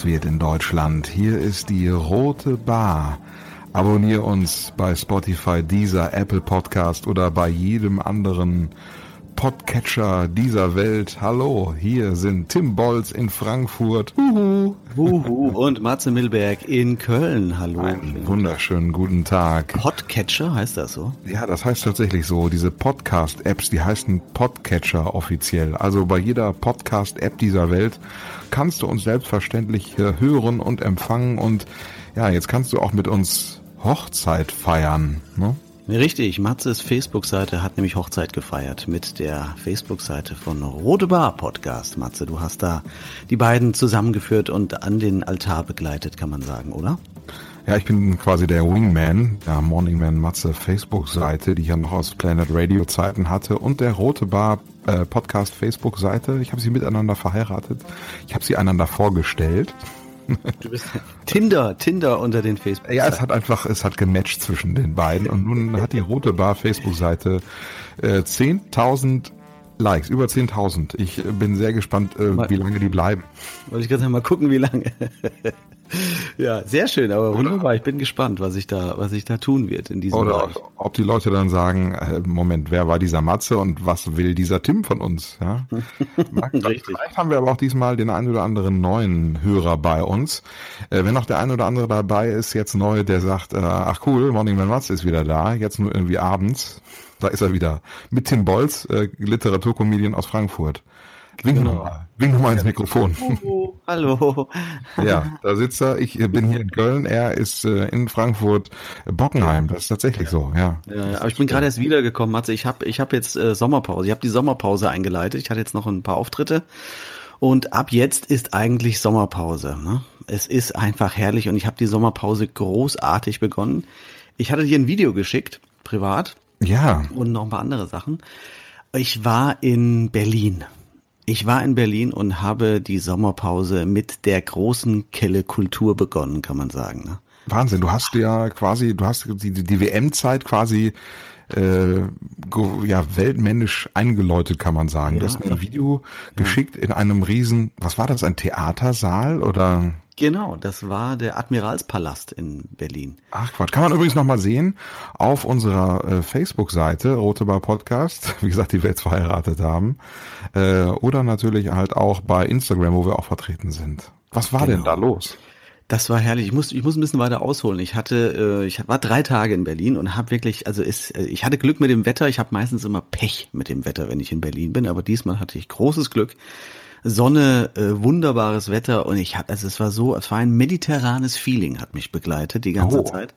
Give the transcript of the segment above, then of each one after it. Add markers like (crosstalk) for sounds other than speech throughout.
Nacht wird in Deutschland. Hier ist die Rote Bar. Abonnier uns bei Spotify, dieser Apple Podcast oder bei jedem anderen Podcatcher dieser Welt. Hallo, hier sind Tim Bolz in Frankfurt. Uhu. Uhu. Und Matze Milberg in Köln. Hallo. Einen wunderschönen guten Tag. Podcatcher heißt das so? Ja, das heißt tatsächlich so. Diese Podcast-Apps, die heißen Podcatcher offiziell. Also bei jeder Podcast-App dieser Welt kannst du uns selbstverständlich hören und empfangen. Und ja, jetzt kannst du auch mit uns Hochzeit feiern. Ne? Richtig, Matzes Facebook-Seite hat nämlich Hochzeit gefeiert mit der Facebook-Seite von Rote Bar Podcast. Matze, du hast da die beiden zusammengeführt und an den Altar begleitet, kann man sagen, oder? Ja, ich bin quasi der Wingman der Morning Man Matze Facebook-Seite, die ich ja noch aus Planet Radio Zeiten hatte und der Rote Bar äh, Podcast Facebook-Seite. Ich habe sie miteinander verheiratet. Ich habe sie einander vorgestellt. Du bist Tinder, Tinder unter den Facebook. Ja, es hat einfach, es hat gematcht zwischen den beiden und nun hat die Rote Bar Facebook-Seite äh, 10.000 Likes, über 10.000. Ich bin sehr gespannt, äh, wie lange die bleiben. Wollte ich gerade mal gucken, wie lange. Ja, sehr schön, aber wunderbar. Ich bin gespannt, was ich da, was ich da tun wird in diesem Oder Bereich. ob die Leute dann sagen, äh, Moment, wer war dieser Matze und was will dieser Tim von uns? Ja? (laughs) Richtig. Vielleicht haben wir aber auch diesmal den einen oder anderen neuen Hörer bei uns. Äh, wenn noch der ein oder andere dabei ist, jetzt neu, der sagt, äh, ach cool, Morning Man Matze ist wieder da, jetzt nur irgendwie abends. Da ist er wieder. Mit Tim Bolz, äh, Literaturkomedian aus Frankfurt. Wink Genau. nochmal. Wink nochmal ins Mikrofon. Oh, (laughs) hallo. Ja, da sitzt er. Ich äh, bin hier in Köln. Er ist äh, in Frankfurt Bockenheim. Das ist tatsächlich so, ja. Ja, ja, aber ich bin gerade erst wiedergekommen, Matze. Ich habe ich hab jetzt äh, Sommerpause. Ich habe die Sommerpause eingeleitet. Ich hatte jetzt noch ein paar Auftritte. Und ab jetzt ist eigentlich Sommerpause. Ne? Es ist einfach herrlich und ich habe die Sommerpause großartig begonnen. Ich hatte dir ein Video geschickt, privat, Ja, und noch ein paar andere Sachen. Ich war in Berlin. Ich war in Berlin und habe die Sommerpause mit der großen Kelle Kultur begonnen, kann man sagen. Ne? Wahnsinn. Du hast ja quasi, du hast die, die, WM-Zeit quasi äh, ja, weltmännisch eingeläutet, kann man sagen. Du Ja. hast mir ein Video geschickt in einem riesen, was war das, ein Theatersaal oder? Genau, das war der Admiralspalast in Berlin. Ach Quatsch. Kann man übrigens nochmal sehen auf unserer äh, Facebook-Seite, Rote Bar Podcast, (laughs) wie gesagt, die wir jetzt verheiratet haben. Äh, oder natürlich halt auch bei Instagram, wo wir auch vertreten sind. Was war denn Genau. da los? Das war herrlich. Ich muss, ich muss ein bisschen weiter ausholen. Ich hatte, äh, ich war drei Tage in Berlin und habe wirklich, also ist, äh, ich hatte Glück mit dem Wetter. Ich habe meistens immer Pech mit dem Wetter, wenn ich in Berlin bin, aber diesmal hatte ich großes Glück. Sonne, äh, wunderbares Wetter und ich habe, also es war so, es war ein mediterranes Feeling, hat mich begleitet die ganze Oh. Zeit.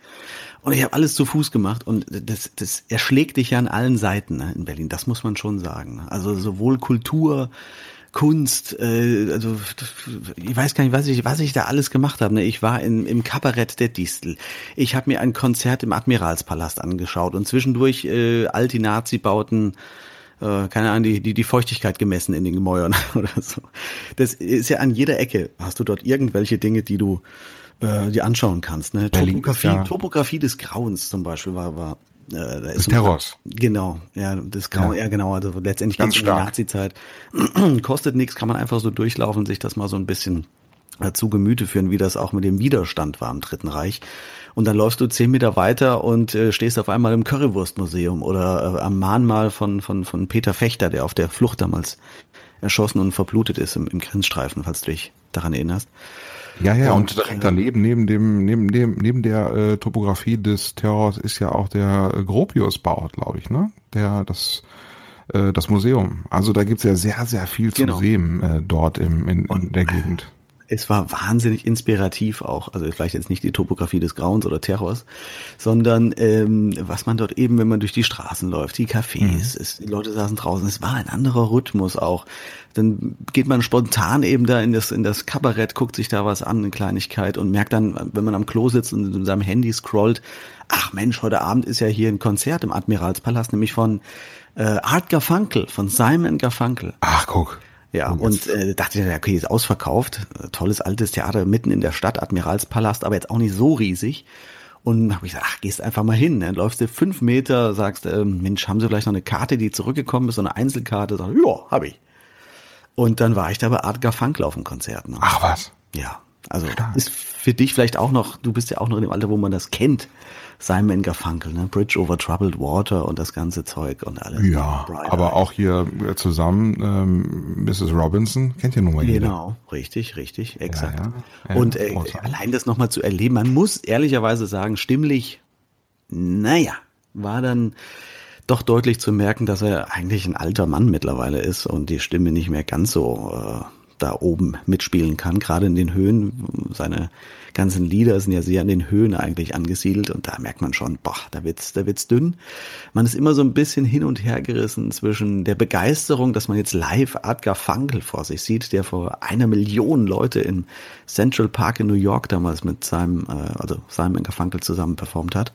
Und ich habe alles zu Fuß gemacht und das, das erschlägt dich ja an allen Seiten ne, in Berlin. Das muss man schon sagen. ne. Also sowohl Kultur, Kunst, äh, also ich weiß gar nicht, was ich, was ich da alles gemacht habe. Ne? Ich war in, im Kabarett der Distel. Ich habe mir ein Konzert im Admiralspalast angeschaut und zwischendurch äh, alte Nazi-Bauten, äh, keine Ahnung, die, die, die Feuchtigkeit gemessen in den Gemäuern (laughs) oder so. Das ist ja an jeder Ecke. Hast du dort irgendwelche Dinge, die du äh, dir anschauen kannst. Ne? Topografie, Topografie des Grauens zum Beispiel war, war äh, da ist Terrors. Genau, ja, das Grauen, ja. genau, also letztendlich Ganz geht's um die. Nazi-Zeit. (clears throat) Kostet nichts, kann man einfach so durchlaufen, sich das mal so ein bisschen äh, zu Gemüte führen, wie das auch mit dem Widerstand war im Dritten Reich. Und dann läufst du zehn Meter weiter und äh, stehst auf einmal im Currywurstmuseum oder äh, am Mahnmal von, von, von Peter Fechter, der auf der Flucht damals erschossen und verblutet ist im, im Grenzstreifen, falls du dich daran erinnerst. Ja, ja, und, Und, direkt daneben, neben dem, neben dem, neben der äh, Topografie des Terrors ist ja auch der äh, Gropiusbau, glaube ich, ne? Der, das, äh, das Museum. Also da gibt's ja sehr, sehr viel zu Genau. sehen äh, dort im, in, in der Gegend. Es war wahnsinnig inspirativ auch. Also vielleicht jetzt nicht die Topografie des Grauens oder Terrors, sondern ähm, was man dort eben, wenn man durch die Straßen läuft, die Cafés, es, die Leute saßen draußen, es war ein anderer Rhythmus auch. Dann geht man spontan eben da in das, in das Kabarett, guckt sich da was an, eine Kleinigkeit und merkt dann, wenn man am Klo sitzt und in seinem Handy scrollt, ach Mensch, heute Abend ist ja hier ein Konzert im Admiralspalast, nämlich von äh, Art Garfunkel, von Simon Garfunkel. Ach, guck. Ja, und äh, dachte ich, okay, ist ausverkauft. Tolles altes Theater mitten in der Stadt, Admiralspalast, aber jetzt auch nicht so riesig. Und habe ich gesagt, ach, gehst einfach mal hin. Dann läufst du fünf Meter, sagst, äh, Mensch, haben Sie vielleicht noch eine Karte, die zurückgekommen ist, so eine Einzelkarte? Sag, ja, habe ich. Und dann war ich da bei Art Garfunkel auf dem Konzert. Ne? Ach was. Ja, also Stark. ist für dich vielleicht auch noch, du bist ja auch noch in dem Alter, wo man das kennt. Simon Garfunkel, ne? Bridge over Troubled Water und das ganze Zeug und alles. Ja, aber auch hier äh, zusammen ähm, Mrs. Robinson, kennt ihr nun mal jeder. Genau, richtig, richtig, exakt. Ja, ja. Ja, und äh, allein das nochmal zu erleben, man muss ehrlicherweise sagen, stimmlich, naja, war dann doch deutlich zu merken, dass er eigentlich ein alter Mann mittlerweile ist und die Stimme nicht mehr ganz so äh, da oben mitspielen kann, gerade in den Höhen. Seine ganzen Lieder sind ja sehr in den Höhen eigentlich angesiedelt und da merkt man schon, boah, da wird's, da wird's dünn. Man ist immer so ein bisschen hin und her gerissen zwischen der Begeisterung, dass man jetzt live Adgar Funkel vor sich sieht, der vor einer Million Leute im Central Park in New York damals mit seinem, äh, also Simon Garfunkel zusammen performt hat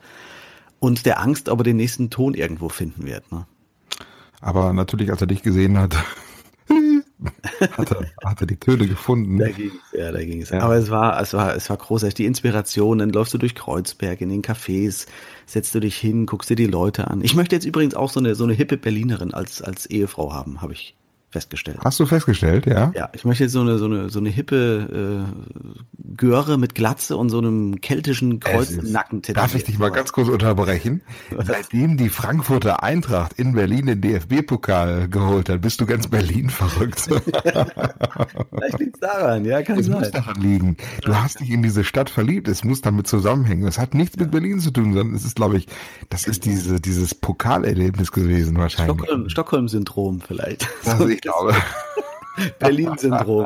und der Angst, ob er den nächsten Ton irgendwo finden wird. Ne? Aber natürlich, als er dich gesehen hat, (laughs) hat, er, hat er die Töne gefunden. Da ja, da ging es. Ja. Aber es war, es war, es war großartig. Die Inspiration, dann läufst du durch Kreuzberg in den Cafés, setzt du dich hin, guckst dir die Leute an. Ich möchte jetzt übrigens auch so eine, so eine hippe Berlinerin als, als Ehefrau haben, habe ich festgestellt. Hast du festgestellt, ja? Ja, ich möchte jetzt so eine, so eine, so eine hippe äh, Göre mit Glatze und so einem keltischen Kreuznacken. Darf ich dich mal ganz kurz unterbrechen? Seitdem die Frankfurter Eintracht in Berlin den DFB-Pokal geholt hat, bist du ganz Berlin verrückt. (laughs) Vielleicht liegt daran, ja, kann es sein. muss daran liegen. Du hast dich in diese Stadt verliebt, es muss damit zusammenhängen. Es hat nichts mit Berlin zu tun, sondern es ist, glaube ich, das ist diese, dieses Pokalerlebnis gewesen wahrscheinlich. Stockholm-Syndrom Stockholm vielleicht. Das, ich glaube. (laughs) Berlin-Syndrom.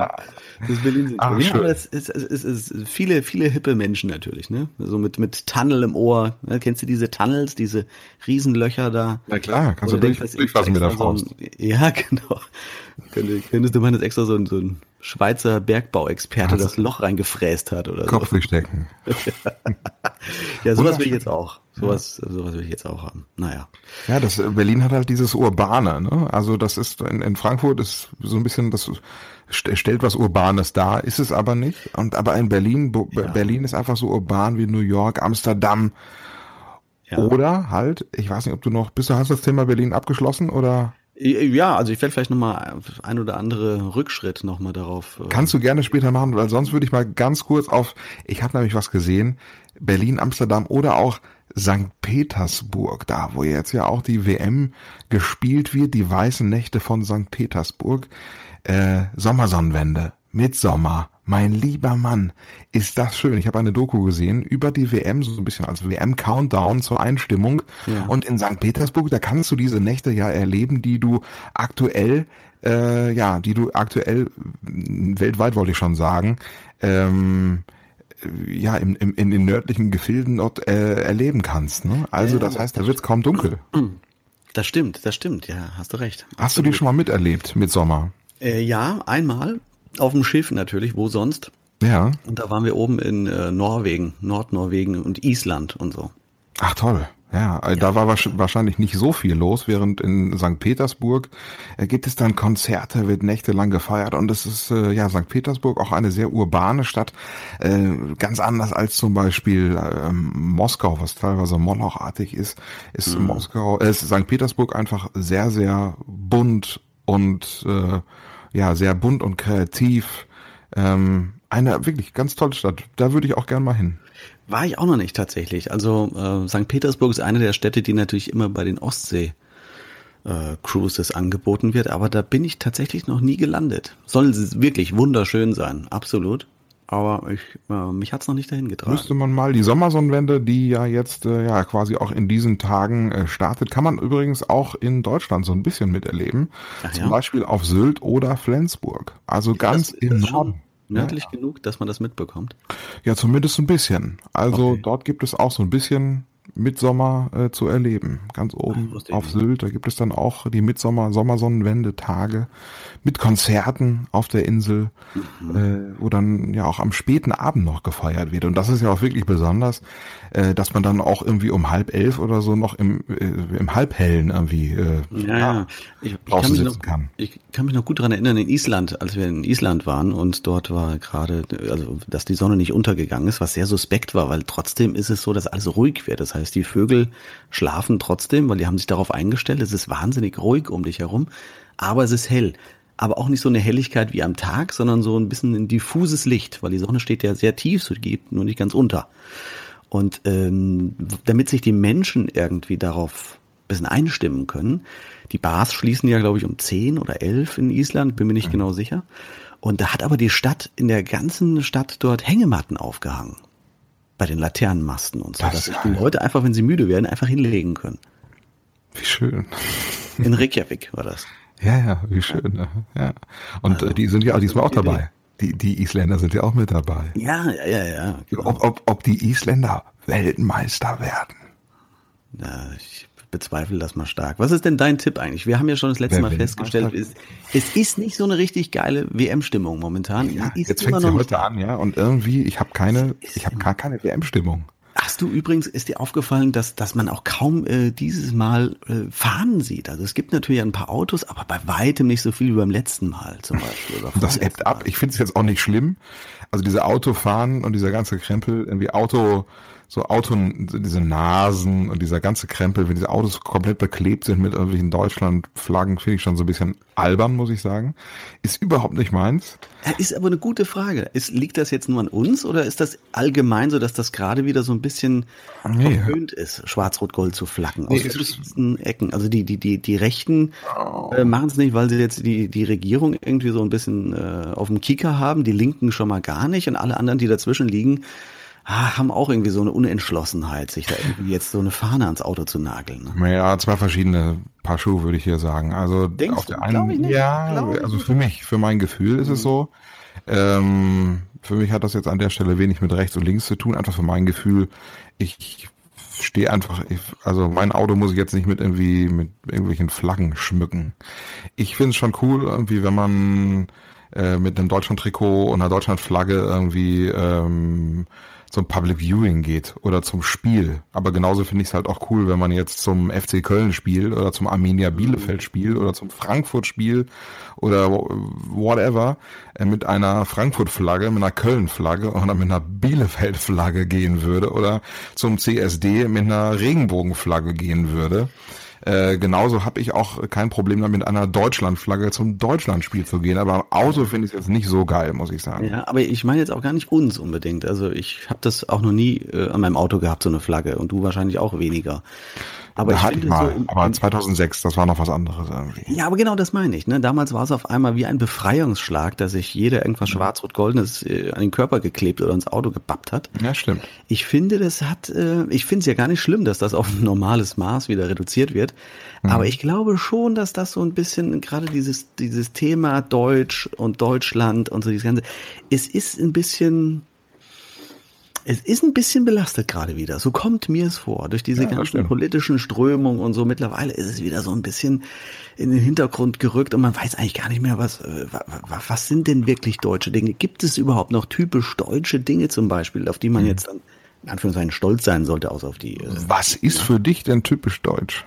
Das Berlin-Syndrom. Ja, aber es ist, es, ist, viele, viele hippe Menschen natürlich, ne? So mit, mit Tunnel im Ohr. Ne? Kennst du diese Tunnels, diese Riesenlöcher da? Na klar, kannst du durch, durchfassen mit der Faust. So ja, (laughs) genau. Könntest, könntest du meinen, dass extra so ein, so ein Schweizer Bergbauexperte das Loch reingefräst hat oder Kopf so. durchstecken. (laughs) ja, sowas will ich jetzt auch. Sowas, ja. sowas will ich jetzt auch haben. Naja. Ja, das Berlin hat halt dieses Urbane, ne? Also das ist in, in Frankfurt ist so ein bisschen das stellt was Urbanes dar, ist es aber nicht. Und aber in Berlin, ja. Berlin ist einfach so urban wie New York, Amsterdam. Ja. Oder halt, ich weiß nicht, ob du noch, bist du hast das Thema Berlin abgeschlossen oder? Ja, also ich werde vielleicht nochmal ein oder andere Rückschritt nochmal darauf. Äh, Kannst du gerne später machen, weil sonst würde ich mal ganz kurz auf, ich habe nämlich was gesehen, Berlin, Amsterdam oder auch St. Petersburg, da wo jetzt ja auch die WM gespielt wird, die weißen Nächte von St. Petersburg, äh, Sommersonnenwende, Mitsommer, mein lieber Mann, ist das schön. Ich habe eine Doku gesehen über die WM, so ein bisschen als WM-Countdown zur Einstimmung. Ja. Und in St. Petersburg, da kannst du diese Nächte ja erleben, die du aktuell, äh, ja, die du aktuell weltweit wollte ich schon sagen, ähm, ja, im, im, in den nördlichen Gefilden dort äh, erleben kannst. Ne? Also das heißt, da wird's kaum dunkel. (clears throat) Das stimmt, das stimmt, ja, hast du recht. Hast Absolut. du die schon mal miterlebt mit Sommer? Äh, ja, einmal auf dem Schiff natürlich, wo sonst? Ja. Und da waren wir oben in äh, Norwegen, Nordnorwegen und Island und so. Ach toll. Ja, ja, da war wahrscheinlich nicht so viel los, während in St. Petersburg äh, gibt es dann Konzerte, wird nächtelang gefeiert und es ist äh, ja St. Petersburg auch eine sehr urbane Stadt, äh, ganz anders als zum Beispiel ähm, Moskau, was teilweise molochartig ist, ist mhm. Moskau, äh, ist St. Petersburg einfach sehr sehr bunt und äh, ja, sehr bunt und kreativ. Ähm, eine wirklich ganz tolle Stadt. Da würde ich auch gern mal hin. War ich auch noch nicht tatsächlich. Also äh, St. Petersburg ist eine der Städte, die natürlich immer bei den Ostsee äh, Cruises angeboten wird, aber da bin ich tatsächlich noch nie gelandet. Soll wirklich wunderschön sein, absolut aber ich, äh, mich hat's noch nicht dahin getragen. Müsste man mal die Sommersonnenwende, die ja jetzt äh, ja quasi auch in diesen Tagen äh, startet, kann man übrigens auch in Deutschland so ein bisschen miterleben. Ach, Zum ja? Beispiel auf Sylt oder Flensburg. Also ist ganz das, im Norden. Nördlich ja. genug, dass man das mitbekommt? Ja, zumindest ein bisschen. Also okay. dort gibt es auch so ein bisschen Mitsommer äh, zu erleben. Ganz oben Ach, auf Sylt, da gibt es dann auch die Mitsommer, Sommersonnenwende Tage mit Konzerten auf der Insel, mhm. äh, wo dann ja auch am späten Abend noch gefeiert wird. Und das ist ja auch wirklich besonders, äh, dass man dann auch irgendwie um halb elf oder so noch im, äh, im Halbhellen irgendwie äh, ja, ja. Ich, ich, kann noch, kann. ich kann mich noch gut daran erinnern, in Island, als wir in Island waren und dort war gerade, also dass die Sonne nicht untergegangen ist, was sehr suspekt war, weil trotzdem ist es so, dass alles ruhig wird. Das heißt, die Vögel schlafen trotzdem, weil die haben sich darauf eingestellt, es ist wahnsinnig ruhig um dich herum, aber es ist hell aber auch nicht so eine Helligkeit wie am Tag, sondern so ein bisschen ein diffuses Licht, weil die Sonne steht ja sehr tief, so geht nur nicht ganz unter. Und ähm, damit sich die Menschen irgendwie darauf ein bisschen einstimmen können, die Bars schließen ja, glaube ich, um 10 oder 11 in Island, bin mir nicht mhm. genau sicher. Und da hat aber die Stadt in der ganzen Stadt dort Hängematten aufgehangen. Bei den Laternenmasten und so, das dass sich die Leute einfach, wenn sie müde werden, einfach hinlegen können. Wie schön. In Reykjavik war das. Ja, ja, wie schön. Ne? Ja. Und also, die sind ja diesmal auch dabei. Die, die Isländer sind ja auch mit dabei. Ja, ja, ja. ja genau. ob, ob, ob die Isländer Weltmeister werden. Ja, ich bezweifle das mal stark. Was ist denn dein Tipp eigentlich? Wir haben ja schon das letzte Wer Mal festgestellt, es, es, ist nicht so eine richtig geile WM-Stimmung momentan. Ja, jetzt fängt sie heute an, ja, und irgendwie, ich habe keine, ich habe gar keine WM-Stimmung. Hast du übrigens, ist dir aufgefallen, dass, dass man auch kaum äh, dieses Mal äh, Fahnen sieht? Also es gibt natürlich ein paar Autos, aber bei weitem nicht so viel wie beim letzten Mal zum Beispiel. (laughs) das ebbt ab. Ich finde es jetzt auch nicht schlimm. Also diese Autofahren und dieser ganze Krempel, irgendwie Auto, so Auto, diese Nasen und dieser ganze Krempel, wenn diese Autos komplett beklebt sind mit irgendwelchen Deutschland-Flaggen, finde ich schon so ein bisschen albern, muss ich sagen. Ist überhaupt nicht meins. Ist aber eine gute Frage. Ist, liegt das jetzt nur an uns oder ist das allgemein so, dass das gerade wieder so ein bisschen nee. verhöhnt ist, Schwarz-Rot-Gold zu flaggen aus nee, verschiedensten Ecken? Also die, die, die, die Rechten äh, machen es nicht, weil sie jetzt die, die Regierung irgendwie so ein bisschen äh, auf dem Kicker haben, die Linken schon mal gar nicht und alle anderen, die dazwischen liegen, ah, haben auch irgendwie so eine Unentschlossenheit, sich da irgendwie jetzt so eine Fahne ans Auto zu nageln. Ne? Ja, zwei verschiedene Paar Schuhe würde ich hier sagen. Also Denkst auf der einen, ja, also für mich, für mein Gefühl ist mhm. es so. Ähm, für mich hat das jetzt an der Stelle wenig mit rechts und links zu tun. Einfach für mein Gefühl, ich stehe einfach, ich, also mein Auto muss ich jetzt nicht mit irgendwie mit irgendwelchen Flaggen schmücken. Ich finde es schon cool, irgendwie, wenn man äh, mit einem Deutschland-Trikot und einer Deutschland-Flagge irgendwie ähm, zum Public Viewing geht oder zum Spiel. Aber genauso finde ich es halt auch cool, wenn man jetzt zum FC Köln spielt oder zum Arminia Bielefeld spielt oder zum Frankfurt Spiel oder whatever äh, mit einer Frankfurt-Flagge, mit einer Köln-Flagge oder mit einer Bielefeld-Flagge gehen würde oder zum CSD mit einer Regenbogen-Flagge gehen würde. Äh, genauso habe ich auch kein Problem damit, mit einer Deutschlandflagge zum Deutschlandspiel zu gehen. Aber am Auto finde ich es jetzt nicht so geil, muss ich sagen. Ja, aber ich meine jetzt auch gar nicht uns unbedingt. Also ich habe das auch noch nie äh, an meinem Auto gehabt, so eine Flagge. Und du wahrscheinlich auch weniger. Aber da ich hatte ich mal, so aber 2006, das war noch was anderes irgendwie. Ja, aber genau das meine ich. Ne? Damals war es auf einmal wie ein Befreiungsschlag, dass sich jeder irgendwas mhm. schwarz-rot-goldenes äh, an den Körper geklebt oder ins Auto gepappt hat. Ja, stimmt. Ich finde, das hat, äh, ich finde es ja gar nicht schlimm, dass das auf ein normales Maß wieder reduziert wird. Mhm. Aber ich glaube schon, dass das so ein bisschen, gerade dieses, dieses Thema Deutsch und Deutschland und so dieses Ganze, es ist ein bisschen, es ist ein bisschen belastet gerade wieder. So kommt mir es vor. Durch diese ja, ganzen politischen Strömungen und so. Mittlerweile ist es wieder so ein bisschen in den Hintergrund gerückt und man weiß eigentlich gar nicht mehr, was, äh, was sind denn wirklich deutsche Dinge? Gibt es überhaupt noch typisch deutsche Dinge zum Beispiel, auf die man mhm. jetzt dann in Anführungszeichen stolz sein sollte, außer auf die. Äh, was ist für dich denn typisch deutsch?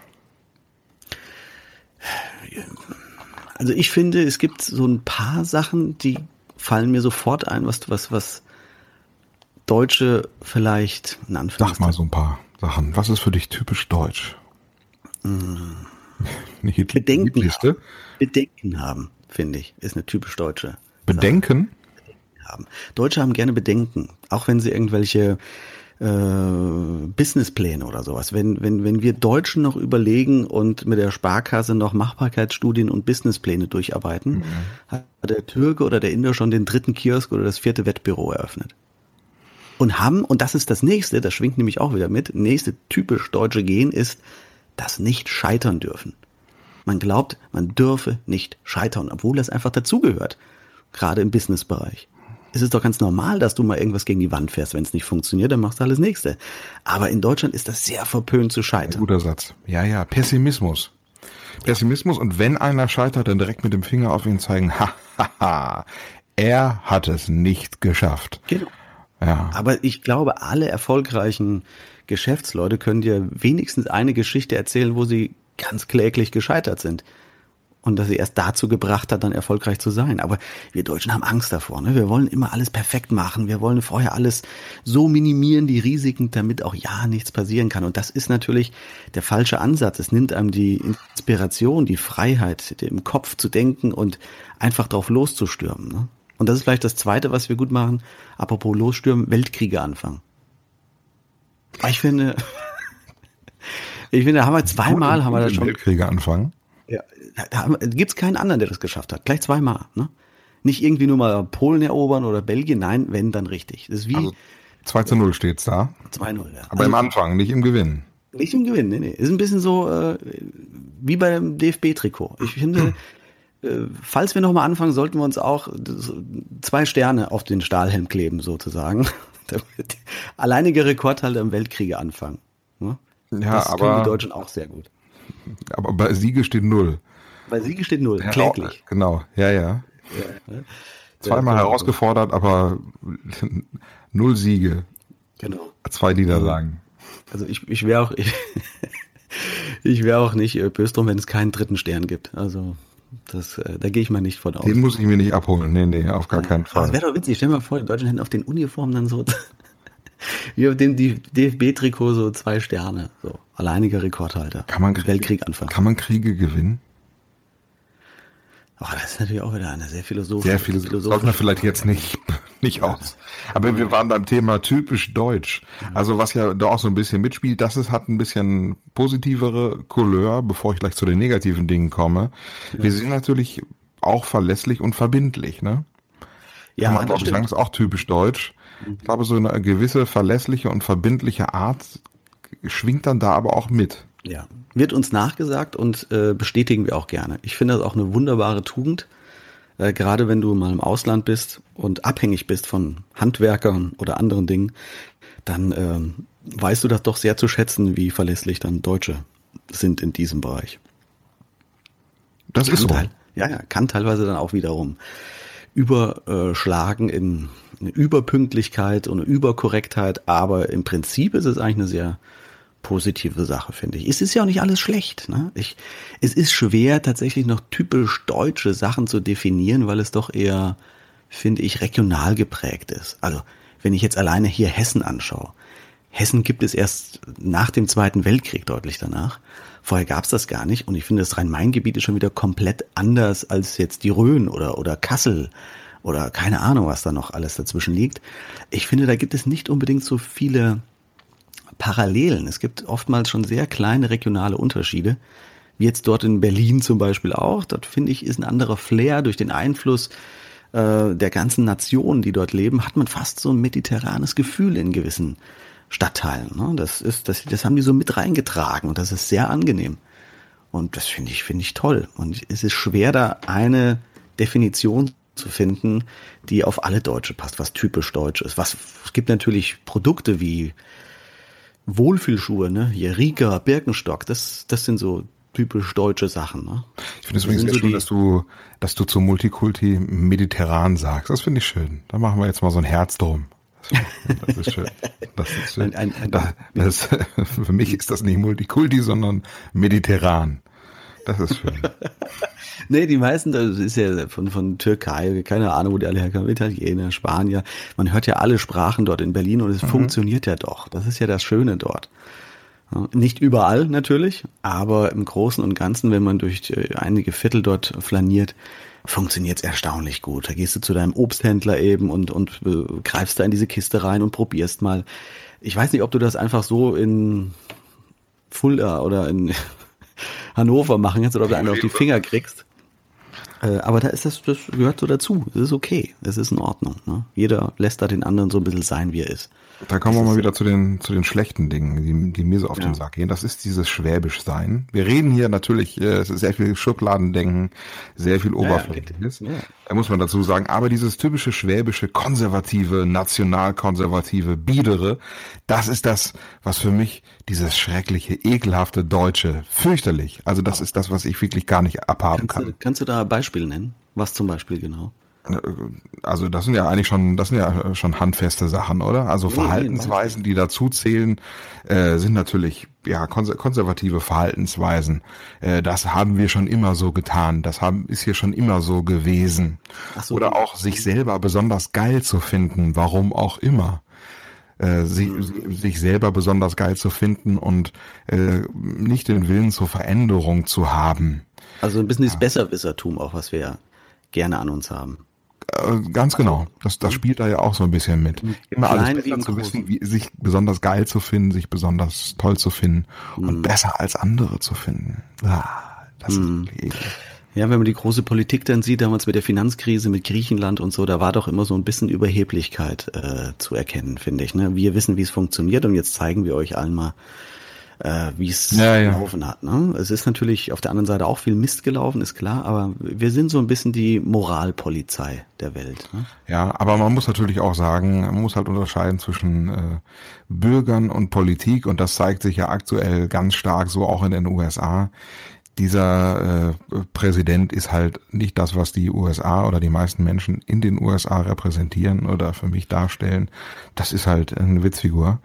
Also ich finde, es gibt so ein paar Sachen, die fallen mir sofort ein, was, was, was Deutsche vielleicht, in Sag mal so ein paar Sachen. Was ist für dich typisch deutsch? (laughs) Hm. Bedenken, haben. Bedenken haben, finde ich, ist eine typisch deutsche. Bedenken? Haben. Deutsche haben gerne Bedenken, auch wenn sie irgendwelche äh, Businesspläne oder sowas. Wenn, wenn, wenn wir Deutschen noch überlegen und mit der Sparkasse noch Machbarkeitsstudien und Businesspläne durcharbeiten, mhm. hat der Türke oder der Inder schon den dritten Kiosk oder das vierte Wettbüro eröffnet und haben, und das ist das nächste, das schwingt nämlich auch wieder mit, nächste typisch deutsche Gen ist, das nicht scheitern dürfen. Man glaubt, man dürfe nicht scheitern, obwohl das einfach dazugehört. Gerade im Businessbereich. ist es doch ganz normal, dass du mal irgendwas gegen die Wand fährst. Wenn es nicht funktioniert, dann machst du alles Nächste. Aber in Deutschland ist das sehr verpönt zu scheitern. Guter Satz. Ja, ja, Pessimismus. Pessimismus und wenn einer scheitert, dann direkt mit dem Finger auf ihn zeigen, (laughs) ha, ha, ha, er hat es nicht geschafft. Genau. Ja. Aber ich glaube, alle erfolgreichen Geschäftsleute können dir wenigstens eine Geschichte erzählen, wo sie ganz kläglich gescheitert sind. Und dass sie erst dazu gebracht hat, dann erfolgreich zu sein. Aber wir Deutschen haben Angst davor. Ne? Wir wollen immer alles perfekt machen. Wir wollen vorher alles so minimieren, die Risiken, damit auch ja nichts passieren kann. Und das ist natürlich der falsche Ansatz. Es nimmt einem die Inspiration, die Freiheit, im Kopf zu denken und einfach drauf loszustürmen. Ne? Und das ist vielleicht das Zweite, was wir gut machen. Apropos losstürmen, Weltkriege anfangen. Ich finde, (laughs) ich finde, da haben wir zweimal, haben wir das schon. Weltkriege anfangen. Ja, da gibt es keinen anderen, der das geschafft hat. Gleich zweimal. Ne? Nicht irgendwie nur mal Polen erobern oder Belgien, nein, wenn, dann richtig. Das ist wie. Also 2 zu 0 steht's da. 2-0, ja. Aber also, im Anfang, nicht im Gewinn. Nicht im Gewinn, nee, nee. Ist ein bisschen so äh, wie beim DFB-Trikot. Ich finde, falls wir nochmal anfangen, sollten wir uns auch zwei Sterne auf den Stahlhelm kleben, sozusagen. (laughs) Alleinige Rekordhalter im Weltkriege anfangen. Ne? Ja, das aber, können die Deutschen auch sehr gut. Aber bei Siege steht null. Bei Siege steht null, ja, kläglich. Genau, ja, ja. ja ne? Zweimal herausgefordert, aber (laughs) null Siege. Genau. Zwei Niederlagen. Also ich, ich wäre auch, (laughs) ich, ich wäre auch nicht äh, böse drum, wenn es keinen dritten Stern gibt. Also das, äh, da gehe ich mal nicht von aus. Den muss ich mir nicht abholen. Nee, nee, auf gar keinen Fall. Das wäre doch witzig. Stell dir mal vor, die Deutschen hätten auf den Uniformen dann so, (laughs) wie auf dem DFB-Trikot so zwei Sterne. So, alleiniger Rekordhalter. Kann man Kriege, Weltkrieg anfangen. Kann man Kriege gewinnen? Oh, das ist natürlich auch wieder eine sehr philosophische. Sehr philosophisch. Sollten wir vielleicht jetzt nicht, (laughs) nicht aus. Aber wir waren beim Thema typisch deutsch. Also was ja da auch so ein bisschen mitspielt, das ist, hat ein bisschen positivere Couleur, bevor ich gleich zu den negativen Dingen komme. Wir sind natürlich auch verlässlich und verbindlich, ne? Ja, ich, sagen, ist auch typisch deutsch. Ich glaube, so eine gewisse verlässliche und verbindliche Art schwingt dann da aber auch mit. Ja, wird uns nachgesagt und äh, bestätigen wir auch gerne. Ich finde das auch eine wunderbare Tugend, äh, gerade wenn du mal im Ausland bist und abhängig bist von Handwerkern oder anderen Dingen, dann äh, weißt du das doch sehr zu schätzen, wie verlässlich dann Deutsche sind in diesem Bereich. Das kann ist so. Ja, ja, kann teilweise dann auch wiederum überschlagen in eine Überpünktlichkeit und eine Überkorrektheit, aber im Prinzip ist es eigentlich eine sehr positive Sache, finde ich. Es ist ja auch nicht alles schlecht. Ne? Ich, es ist schwer, tatsächlich noch typisch deutsche Sachen zu definieren, weil es doch eher, finde ich, regional geprägt ist. Also, wenn ich jetzt alleine hier Hessen anschaue. Hessen gibt es erst nach dem Zweiten Weltkrieg deutlich danach. Vorher gab es das gar nicht. Und ich finde, das Rhein-Main-Gebiet ist schon wieder komplett anders als jetzt die Rhön oder, oder Kassel oder keine Ahnung, was da noch alles dazwischen liegt. Ich finde, da gibt es nicht unbedingt so viele Parallelen. Es gibt oftmals schon sehr kleine regionale Unterschiede. Wie jetzt dort in Berlin zum Beispiel auch. Dort finde ich, ist ein anderer Flair durch den Einfluss äh, der ganzen Nationen, die dort leben, hat man fast so ein mediterranes Gefühl in gewissen Stadtteilen. Ne? Das ist, das, das haben die so mit reingetragen und das ist sehr angenehm. Und das finde ich, finde ich toll. Und es ist schwer, da eine Definition zu finden, die auf alle Deutsche passt, was typisch deutsch ist. Was, es gibt natürlich Produkte wie Wohlfühlschuhe, ne? Hier Rika, Birkenstock, das, das sind so typisch deutsche Sachen. Ne? Ich finde es übrigens sehr so schön, dass du, dass du zu Multikulti mediterran sagst. Das finde ich schön. Da machen wir jetzt mal so ein Herz drum. Das ist schön. Das ist schön. (laughs) Ein, ein, ein, das, das, (laughs) für mich ist das nicht Multikulti, sondern mediterran. Das ist schön. (laughs) nee, die meisten, das ist ja von, von Türkei, keine Ahnung, wo die alle herkommen, Italiener, Spanier. Man hört ja alle Sprachen dort in Berlin und es mhm. funktioniert ja doch. Das ist ja das Schöne dort. Nicht überall natürlich, aber im Großen und Ganzen, wenn man durch äh, einige Viertel dort flaniert, funktioniert es erstaunlich gut. Da gehst du zu deinem Obsthändler eben und, und äh, greifst da in diese Kiste rein und probierst mal. Ich weiß nicht, ob du das einfach so in Fulda oder in Hannover machen jetzt oder ob du einen auf die Finger kriegst. Äh, aber da ist das, das gehört so dazu. Es ist okay. Es ist in Ordnung. Ne? Jeder lässt da den anderen so ein bisschen sein, wie er ist. Da kommen wir mal wieder zu den, zu den schlechten Dingen, die, die mir so auf ja. den Sack gehen. Das ist dieses Schwäbisch-Sein. Wir reden hier natürlich, äh, es ist sehr viel Schubladendenken, sehr viel Oberflächliches. Ja, ja. Da muss man dazu sagen. Aber dieses typische schwäbische, konservative, nationalkonservative, biedere, das ist das, was für mich dieses schreckliche, ekelhafte Deutsche, fürchterlich. Also das ist das, was ich wirklich gar nicht abhaben kannst kann. Du, kannst du da Beispiele nennen? Was zum Beispiel genau? also das sind ja eigentlich schon, das sind ja schon handfeste Sachen, oder? Also Verhaltensweisen, die dazu zählen, äh, sind natürlich ja konservative Verhaltensweisen. Äh, das haben wir schon immer so getan. Das haben ist hier schon immer so gewesen. So, oder auch sich selber besonders geil zu finden, warum auch immer. Äh, sich, sich selber besonders geil zu finden und äh, nicht den Willen zur Veränderung zu haben. Also ein bisschen das Besserwissertum auch, was wir gerne an uns haben. Äh, ganz genau. Das, das spielt da ja auch so ein bisschen mit. Immer alles besser zu wissen, wie, sich besonders geil zu finden, sich besonders toll zu finden mhm. und besser als andere zu finden. Ah, das mhm. ist Ja, wenn man die große Politik dann sieht, damals mit der Finanzkrise, mit Griechenland und so, da war doch immer so ein bisschen Überheblichkeit äh, zu erkennen, finde ich. Ne? Wir wissen, wie es funktioniert und jetzt zeigen wir euch allen mal, äh, wie es ja, ja. gelaufen hat. Ne? Es ist natürlich auf der anderen Seite auch viel Mist gelaufen, ist klar, aber wir sind so ein bisschen die Moralpolizei der Welt. Ne? Ja, aber man muss natürlich auch sagen, man muss halt unterscheiden zwischen äh, Bürgern und Politik und das zeigt sich ja aktuell ganz stark so auch in den USA dieser äh, Präsident ist halt nicht das, was die USA oder die meisten Menschen in den USA repräsentieren oder für mich darstellen. Das ist halt eine Witzfigur.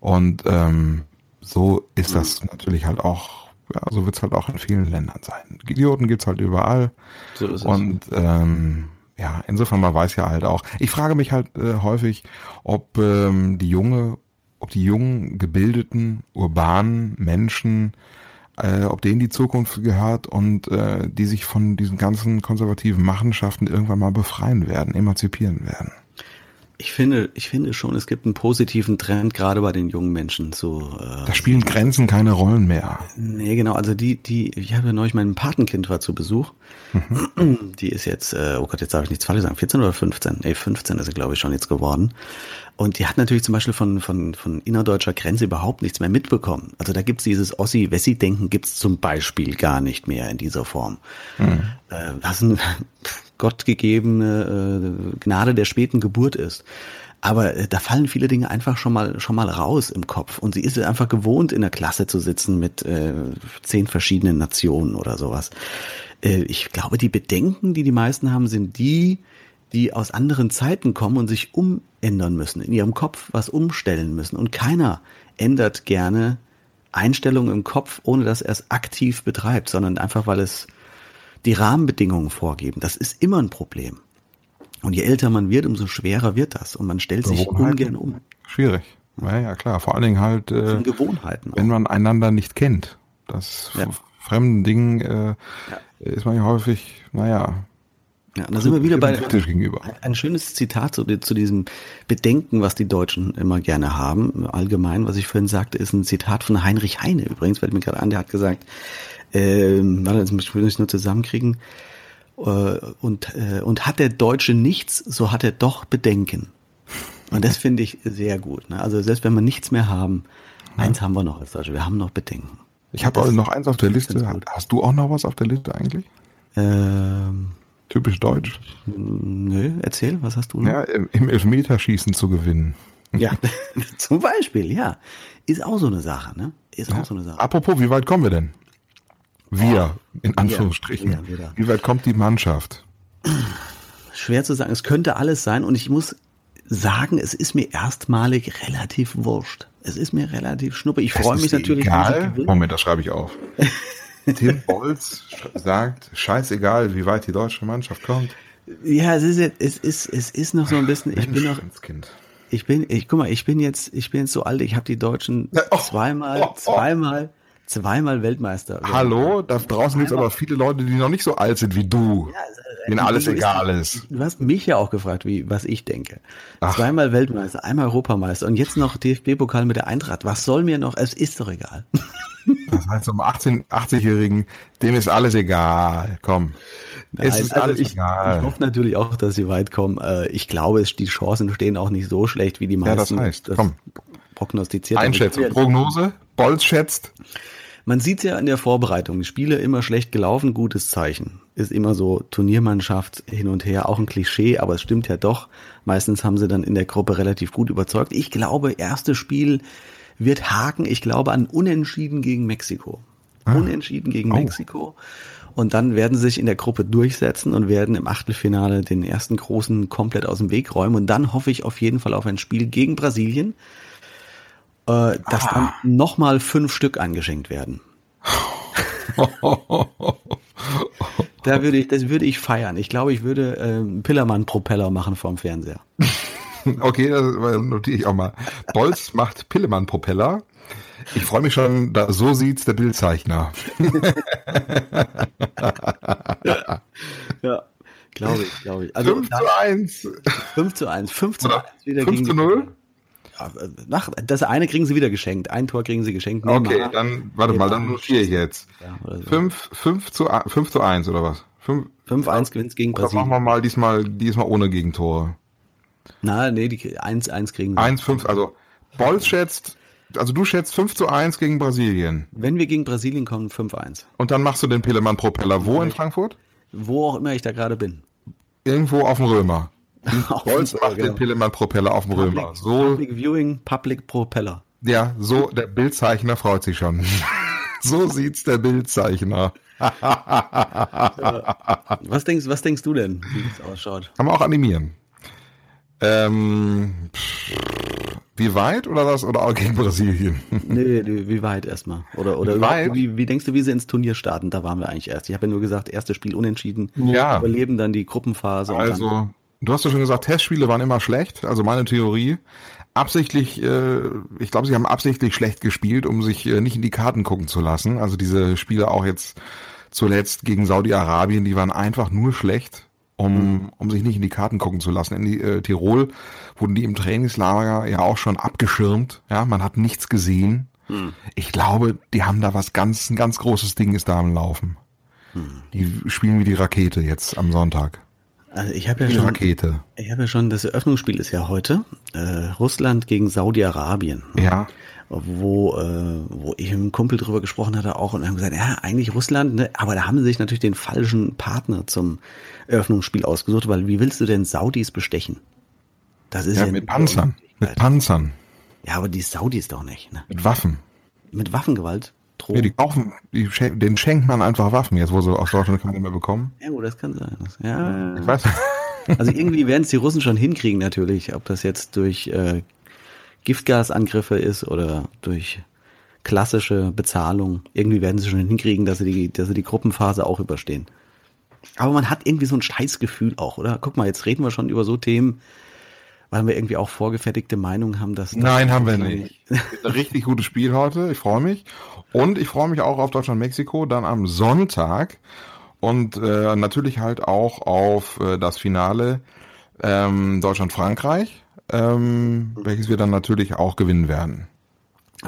Und ähm, so ist das natürlich halt auch, ja, so wird es halt auch in vielen Ländern sein. Idioten gibt's halt überall. So ist es. Und ähm, ja, insofern man weiß ja halt auch. Ich frage mich halt äh, häufig, ob ähm, die junge, ob die jungen, gebildeten, urbanen Menschen, äh, ob denen die Zukunft gehört und äh, die sich von diesen ganzen konservativen Machenschaften irgendwann mal befreien werden, emanzipieren werden. Ich finde, ich finde schon, es gibt einen positiven Trend gerade bei den jungen Menschen. So, äh, da spielen Grenzen keine Rollen mehr. Nee, genau. Also die, die, ich habe ja neulich mein Patenkind war zu Besuch. Mhm. Die ist jetzt, äh, oh Gott, jetzt darf ich nichts falsch sagen, 14 oder 15? Nee, 15 ist sie, glaube ich, schon jetzt geworden. Und die hat natürlich zum Beispiel von, von, von innerdeutscher Grenze überhaupt nichts mehr mitbekommen. Also da gibt's dieses Ossi-Wessi-Denken gibt's zum Beispiel gar nicht mehr in dieser Form. Mhm. Äh, was ein gottgegebene äh, Gnade der späten Geburt ist. Aber äh, da fallen viele Dinge einfach schon mal schon mal raus im Kopf. Und sie ist einfach gewohnt, in der Klasse zu sitzen mit äh, zehn verschiedenen Nationen oder sowas. Äh, ich glaube, die Bedenken, die die meisten haben, sind die, die aus anderen Zeiten kommen und sich umändern müssen, in ihrem Kopf was umstellen müssen. Und keiner ändert gerne Einstellungen im Kopf, ohne dass er es aktiv betreibt, sondern einfach, weil es die Rahmenbedingungen vorgeben. Das ist immer ein Problem. Und je älter man wird, umso schwerer wird das. Und man stellt sich ungern um. Schwierig. Ja, ja, klar. Vor allen Dingen halt, äh, Gewohnheiten wenn man einander nicht kennt. Das ja. fremden Dingen äh, ja. ist man ja häufig, naja, ja, und da sind wir wieder bei gegenüber. ein schönes Zitat zu, zu, diesem Bedenken, was die Deutschen immer gerne haben. Allgemein, was ich vorhin sagte, ist ein Zitat von Heinrich Heine. Übrigens fällt mir gerade an, der hat gesagt, äh, warte, jetzt muss ich nur zusammenkriegen. Äh, und, äh, und hat der Deutsche nichts, so hat er doch Bedenken. Und das finde ich sehr gut. Ne? Also selbst wenn wir nichts mehr haben, ja. eins haben wir noch als Deutsche, wir haben noch Bedenken. Ich habe noch eins auf der Liste. Hast du auch noch was auf der Liste eigentlich? Ähm, Typisch deutsch. Nö, erzähl, was hast du noch? Ja, im, im Elfmeterschießen zu gewinnen. (laughs) Ja, zum Beispiel, ja. Ist auch so eine Sache, ne? Ist ja. auch so eine Sache. Apropos, wie weit kommen wir denn? Wir, in Anführungsstrichen. Wir, wir, wir. Wie weit kommt die Mannschaft? Schwer zu sagen. Es könnte alles sein und ich muss sagen, es ist mir erstmalig relativ wurscht. Es ist mir relativ schnuppe. Ich freue mich natürlich. Egal. Moment, das schreibe ich auf. (laughs) Tim Bolz sagt, scheißegal, wie weit die deutsche Mannschaft kommt. Ja, es ist, es ist, es ist noch so ein bisschen, ich bin noch, ich bin, ich, guck mal, ich bin jetzt, ich bin jetzt so alt, ich habe die Deutschen (laughs) oh, zweimal, oh, oh. zweimal, zweimal Weltmeister. Hallo, da draußen gibt es aber viele Leute, die noch nicht so alt sind wie du, ja, äh, denen alles egal ist. Du hast mich ja auch gefragt, wie, was ich denke. Ach. Zweimal Weltmeister, einmal Europameister und jetzt noch DFB-Pokal mit der Eintracht. Was soll mir noch? Es ist doch egal. (laughs) Das heißt, um 18, 80-Jährigen, dem ist alles egal. Komm. Nein, es ist also alles ich, egal. Ich hoffe natürlich auch, dass sie weit kommen. Äh, ich glaube, die Chancen stehen auch nicht so schlecht, wie die meisten. Ja, das heißt, komm. Prognostiziert. Einschätzung, Prognose, Bolz schätzt. Man sieht es ja in der Vorbereitung. Die Spiele immer schlecht gelaufen, gutes Zeichen. Ist immer so Turniermannschaft hin und her, auch ein Klischee, aber es stimmt ja doch. Meistens haben sie dann in der Gruppe relativ gut überzeugt. Ich glaube, erstes Spiel wird haken. Ich glaube an Unentschieden gegen Mexiko. Ah. Unentschieden gegen oh. Mexiko. Und dann werden sie sich in der Gruppe durchsetzen und werden im Achtelfinale den ersten großen komplett aus dem Weg räumen. Und dann hoffe ich auf jeden Fall auf ein Spiel gegen Brasilien äh, dass ah. dann nochmal fünf Stück angeschenkt werden. (laughs) da würde ich, das würde ich feiern. Ich glaube, ich würde äh, Pillermann-Propeller machen vorm Fernseher. (laughs) Okay, das notiere ich auch mal. Bolz macht Pillemann-Propeller. Ich freue mich schon, da, so sieht's der Bildzeichner. ja, (laughs) ja glaube ich, glaube ich. Also, 5 zu 1. 5 zu 1. 5 zu 1 wieder 5 zu 0? Nach, das eine kriegen sie wieder geschenkt. Ein Tor kriegen sie geschenkt. Okay, mal. dann, warte mal, dann notiere ich jetzt. 5 ja, so. zu, 5 zu 1 oder was? 5-1 gewinnt gegen Brasilien. Dann machen wir mal diesmal, diesmal ohne Gegentore. Na, nee, die 1-1 kriegen sie. 1-5, also Bolz schätzt, also du schätzt 5 zu 1 gegen Brasilien. Wenn wir gegen Brasilien kommen, 5-1. Und dann machst du den Pillemann-Propeller wo in Frankfurt? Wo auch immer ich da gerade bin. Irgendwo auf dem Römer. (laughs) Bolz macht genau. den Pillemann-Propeller auf dem Public, Römer. So, Public Viewing, Public Propeller. Ja, so, der Bildzeichner freut sich schon. (laughs) so sieht's der Bildzeichner. was, denkst, was denkst du denn, wie es ausschaut? Kann man auch animieren. Ähm, wie weit oder was? Oder auch gegen Brasilien? (laughs) nee, wie weit erstmal? Oder, oder wie, weit? Wie, wie, denkst du, wie sie ins Turnier starten? Da waren wir eigentlich erst. Ich habe ja nur gesagt, erstes Spiel unentschieden. Ja. Überleben dann die Gruppenphase. Also, Du hast ja schon gesagt, Testspiele waren immer schlecht, also meine Theorie. Absichtlich, äh, ich glaube, sie haben absichtlich schlecht gespielt, um sich äh, nicht in die Karten gucken zu lassen. Also diese Spiele auch jetzt zuletzt gegen Saudi-Arabien, die waren einfach nur schlecht, um, mhm. um sich nicht in die Karten gucken zu lassen. In die, äh, Tirol wurden die im Trainingslager ja auch schon abgeschirmt. Ja, man hat nichts gesehen. Mhm. Ich glaube, die haben da was ganz, ein ganz großes Ding ist da am Laufen. Mhm. Die spielen wie die Rakete jetzt am Sonntag. Also ich habe ja schon, Rakete. ich habe ja schon, das Eröffnungsspiel ist ja heute äh, Russland gegen Saudi-Arabien. Ja. Wo, äh, wo ich mit einem Kumpel drüber gesprochen hatte auch und haben gesagt, ja, eigentlich Russland, ne? aber da haben sie sich natürlich den falschen Partner zum Eröffnungsspiel ausgesucht, weil wie willst du denn Saudis bestechen? Das ist ja, ja mit Panzern. Mit Panzern. Ja, aber die Saudis doch nicht. Ne? Mit Waffen. Mit Waffengewalt. Drogen. Ja, die kaufen, die, den schenkt man einfach Waffen, jetzt wo sie aus Deutschland keine mehr bekommen. Ja, gut, das kann sein. Ja. Ich weiß. (laughs) Also irgendwie werden es die Russen schon hinkriegen natürlich, ob das jetzt durch äh, Giftgasangriffe ist oder durch klassische Bezahlung. Irgendwie werden sie schon hinkriegen, dass sie die, dass sie die Gruppenphase auch überstehen. Aber man hat irgendwie so ein Scheißgefühl auch, oder? Guck mal, jetzt reden wir schon über so Themen, weil wir irgendwie auch vorgefertigte Meinungen haben, dass. Nein, haben wir nicht. Ein richtig gutes Spiel heute. Ich freue mich. Und ich freue mich auch auf Deutschland-Mexiko dann am Sonntag und äh, natürlich halt auch auf äh, das Finale ähm, Deutschland-Frankreich, ähm, welches wir dann natürlich auch gewinnen werden.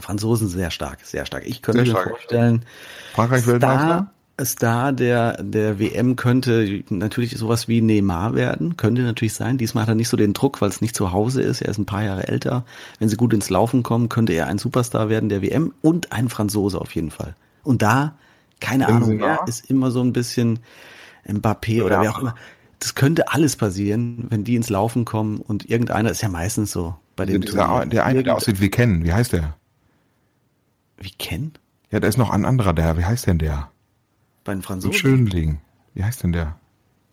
Franzosen sehr stark, sehr stark. Ich könnte sehr mir stark. vorstellen, Frankreich Weltmeister. Star der, der WM könnte natürlich sowas wie Neymar werden, könnte natürlich sein. Diesmal hat er nicht so den Druck, weil es nicht zu Hause ist. Er ist ein paar Jahre älter. Wenn sie gut ins Laufen kommen, könnte er ein Superstar werden der WM und ein Franzose auf jeden Fall. Und da, keine Wenn Ahnung, wer ist immer so ein bisschen Mbappé ja. oder wer auch immer. Das könnte alles passieren, wenn die ins Laufen kommen und irgendeiner ist ja meistens so bei den. Der, der eine, der aussieht wie Ken, wie heißt der? Wie Ken? Ja, da ist noch ein anderer, der, wie heißt denn der? Bei den Franzosen? Schönling. Wie heißt denn der?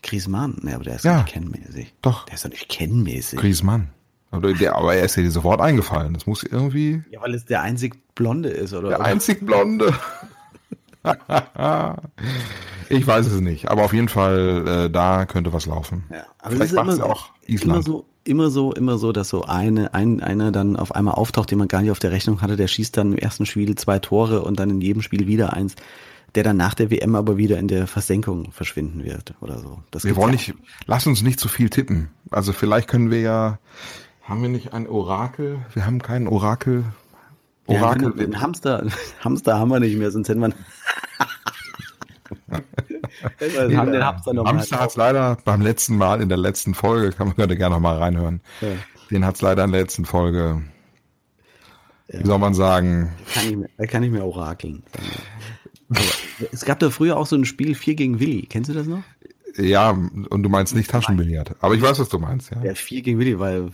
Griezmann. Ne, aber der ist ja nicht kennmäßig. Doch. Der ist doch nicht kennmäßig. Griezmann. Aber, der, aber er ist dir sofort eingefallen. Das muss irgendwie. Ja, weil es der einzig Blonde ist, oder? Der einzig Blonde. (laughs) Ich weiß es nicht, aber auf jeden Fall, äh, da könnte was laufen. Ja, aber Vielleicht macht es auch Island. Immer so, immer so, immer so, dass so eine, ein, einer dann auf einmal auftaucht, den man gar nicht auf der Rechnung hatte, der schießt dann im ersten Spiel zwei Tore und dann in jedem Spiel wieder eins, der dann nach der WM aber wieder in der Versenkung verschwinden wird oder so. Das wir wollen ja nicht, lass uns nicht zu viel tippen. Also vielleicht können wir ja, haben wir nicht ein Orakel? Wir haben keinen Orakel. Orakel. Ja, einen Hamster, (laughs) Hamster haben wir nicht mehr, sonst hätten wir (laughs) wir haben den Hamster noch Hamster hat es leider beim letzten Mal in der letzten Folge, kann man gerne noch mal reinhören. Ja. Den hat es leider in der letzten Folge, ja. wie soll man sagen? Er kann mehr, er kann nicht mehr orakeln. Es gab da früher auch so ein Spiel 4 gegen Willi. Kennst du das noch? Ja, und du meinst nicht Taschenbillard. Aber ich weiß, was du meinst, ja. Ja, 4 gegen Willi, weil.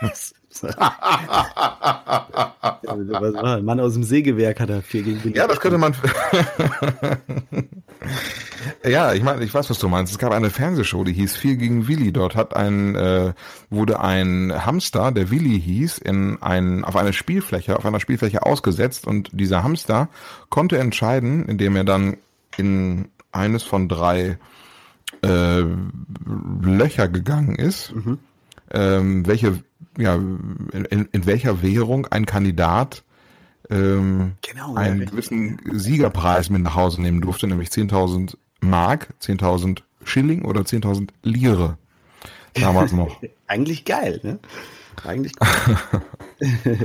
Was war? Ein Mann aus dem Sägewerk hat er 4 gegen Willi. Ja, das könnte man. (laughs) ja, ich meine, ich weiß, was du meinst. Es gab eine Fernsehshow, die hieß 4 gegen Willi. Dort hat ein, äh, wurde ein Hamster, der Willi hieß, in ein, auf eine Spielfläche, auf einer Spielfläche ausgesetzt und dieser Hamster konnte entscheiden, indem er dann in eines von drei äh, Löcher gegangen ist, mhm. Ähm, welche, ja, in, in welcher Währung ein Kandidat ähm, genau, einen ja, gewissen Siegerpreis mit nach Hause nehmen durfte, nämlich 10.000 Mark, 10.000 Schilling oder 10.000 Lire. Damals noch. (laughs) Eigentlich geil, ne? Eigentlich cool. (laughs)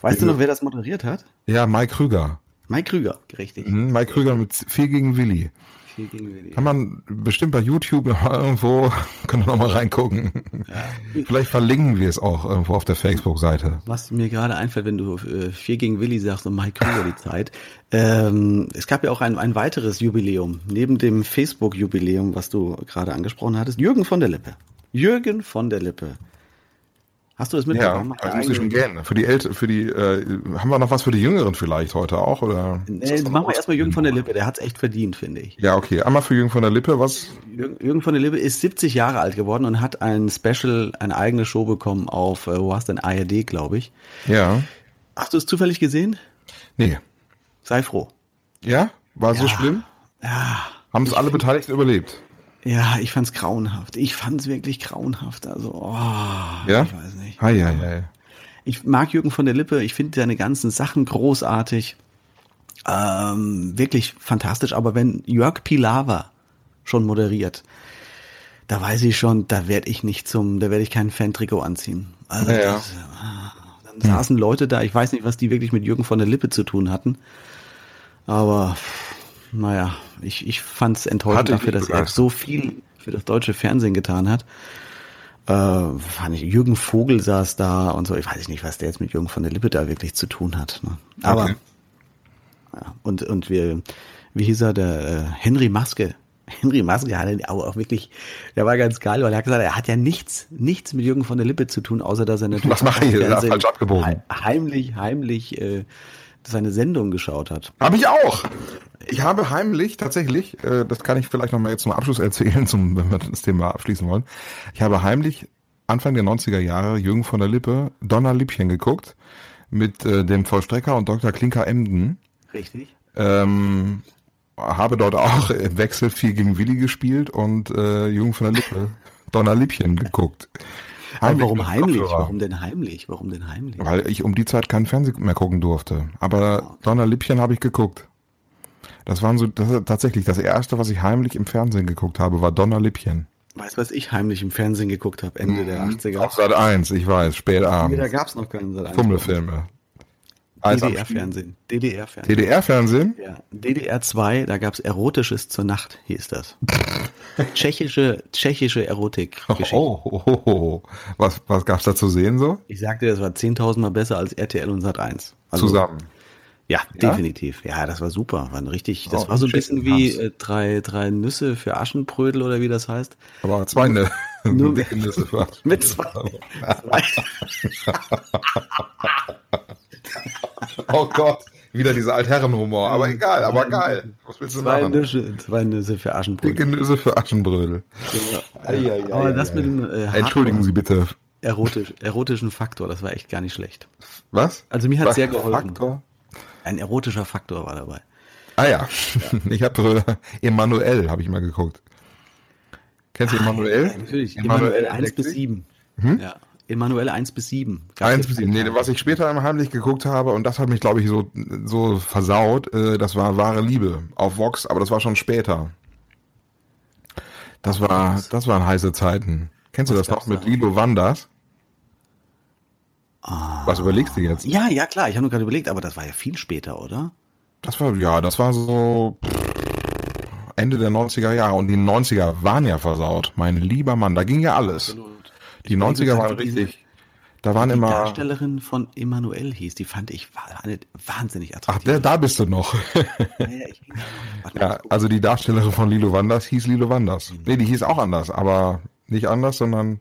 weißt du noch, wer das moderiert hat? Ja, Mike Krüger. Mike Krüger, richtig. Mhm, Mike Krüger mit 4 gegen Willi. Viel gegen Willi. Kann man bestimmt bei YouTube (laughs) irgendwo, können wir nochmal reingucken. Ja. Vielleicht verlinken wir es auch irgendwo auf der Facebook-Seite. Was mir gerade einfällt, wenn du äh, viel gegen Willi sagst und Mike Krüger die Zeit. Ähm, es gab ja auch ein, ein weiteres Jubiläum, neben dem Facebook-Jubiläum, was du gerade angesprochen hattest. Jürgen von der Lippe. Jürgen von der Lippe Hast du das mitbekommen? Ja, das muss ich schon gerne. Für die Älte, für die, äh, haben wir noch was für die Jüngeren vielleicht heute auch, oder? Nee, machen wir erstmal Jürgen von der Lippe, der hat es echt verdient, finde ich. Ja, okay. Einmal für Jürgen von der Lippe, was? Jürgen, Jürgen von der Lippe ist 70 Jahre alt geworden und hat ein Special, eine eigene Show bekommen auf, äh, wo hast du denn, ARD, glaube ich. Ja. Hast du es zufällig gesehen? Nee. Sei froh. Ja? War ja. so schlimm? Ja. Haben es alle Beteiligten überlebt? Ja, ich fand's grauenhaft. Ich fand's wirklich grauenhaft. Also, oh, ja? ich weiß nicht. Hi, hi, hi. Ich mag Jürgen von der Lippe. Ich finde seine ganzen Sachen großartig. Ähm, wirklich fantastisch. Aber wenn Jörg Pilawa schon moderiert, da weiß ich schon, da werde ich nicht zum, da werde ich kein Fan-Trikot anziehen. Also, ja. das, dann saßen hm. Leute da. Ich weiß nicht, was die wirklich mit Jürgen von der Lippe zu tun hatten. Aber naja, ich, ich fand es enttäuschend dafür, dass er so viel für das deutsche Fernsehen getan hat. Äh, fand ich, Jürgen Vogel saß da und so. Ich weiß nicht, was der jetzt mit Jürgen von der Lippe da wirklich zu tun hat. Ne? Aber okay. ja, und und wir, wie hieß er, der äh, Henry Maske. (laughs) Henry Maske hatte auch, auch wirklich, der war ganz geil, weil er hat gesagt, er hat ja nichts, nichts mit Jürgen von der Lippe zu tun, außer dass er natürlich was mache ich, falsch abgebogen. heimlich, heimlich äh, seine Sendung geschaut hat. Habe ich auch. Ich habe heimlich tatsächlich, äh, das kann ich vielleicht noch mal jetzt zum Abschluss erzählen, (laughs) zum, wenn wir das Thema abschließen wollen. Ich habe heimlich Anfang der 90er Jahre Jürgen von der Lippe Donnerlippchen geguckt mit äh, dem Vollstrecker und Dr. Klinker Emden. Richtig. Ähm, habe dort auch im Wechsel viel gegen Willi gespielt und äh, Jürgen von der Lippe Donnerlippchen geguckt. Heimlich warum heimlich? Warum denn heimlich? Warum denn heimlich? Weil ich um die Zeit keinen Fernsehen mehr gucken durfte. Aber oh. Donnerlippchen habe ich geguckt. Das waren so das tatsächlich das erste, was ich heimlich im Fernsehen geguckt habe, war Donnerlippchen. Weißt du, was ich heimlich im Fernsehen geguckt habe, Ende mhm. der 80er? Auf Sat 1, ich weiß, spät abends. Da gab es noch keinen Sat 1. Fummelfilme. DDR-Fernsehen. DDR-Fernsehen. DDR-Fernsehen? Ja. DDR 2, da gab es Erotisches zur Nacht, hieß das. (laughs) tschechische, tschechische Erotik. Oh, oh, oh, oh, Was, was gab's da zu sehen so? Ich sagte, das war 10.000 Mal besser als RTL und Sat 1. Also, Zusammen. Ja, ja, definitiv. Ja, das war super. War richtig. Das oh, war so ein bisschen wie äh, drei, drei Nüsse für Aschenbrödel oder wie das heißt. Aber zwei Nüsse. (laughs) Nur (laughs) Nüsse für Aschenbrödel. Mit zwei. (laughs) oh Gott. Wieder dieser Altherrenhumor, aber egal, aber geil. Was willst du zwei machen? Nüsse, zwei Nüsse für Aschenbrödel. Dicke Nüsse für Aschenbrödel. Ja. Aber das mit dem äh, Entschuldigen Sie bitte. Erotisch, erotischen Faktor, das war echt gar nicht schlecht. Was? Also mir hat sehr geholfen. Faktor? Ein erotischer Faktor war dabei. Ah ja, (laughs) ich habe äh, Emanuel, habe ich mal geguckt. Kennst du Emanuel? Ja, natürlich. Emanuel 1 bis 7. Hm? Ja. Emanuel 1 bis 7. 1 bis 7. Nee, was ich später im Heimlich geguckt habe, und das hat mich, glaube ich, so, so versaut, äh, das war wahre Liebe auf Vox, aber das war schon später. Das war, das waren heiße Zeiten. Kennst du das noch mit Lilo Wanders? Ah. Was überlegst du jetzt? Ja, ja, klar. Ich habe nur gerade überlegt, aber das war ja viel später, oder? Das war, ja, das war so Ende der 90er Jahre. Und die 90er waren ja versaut. Mein lieber Mann, da ging ja alles. Absolut. Die 90er waren richtig. Da waren die immer. Die Darstellerin von Emanuel hieß, die fand ich wahnsinnig attraktiv. Ach, da bist du noch. ja, ja, (laughs) also die Darstellerin von Lilo Wanders hieß Lilo Wanders. Mhm. Nee, die hieß auch anders, aber nicht anders, sondern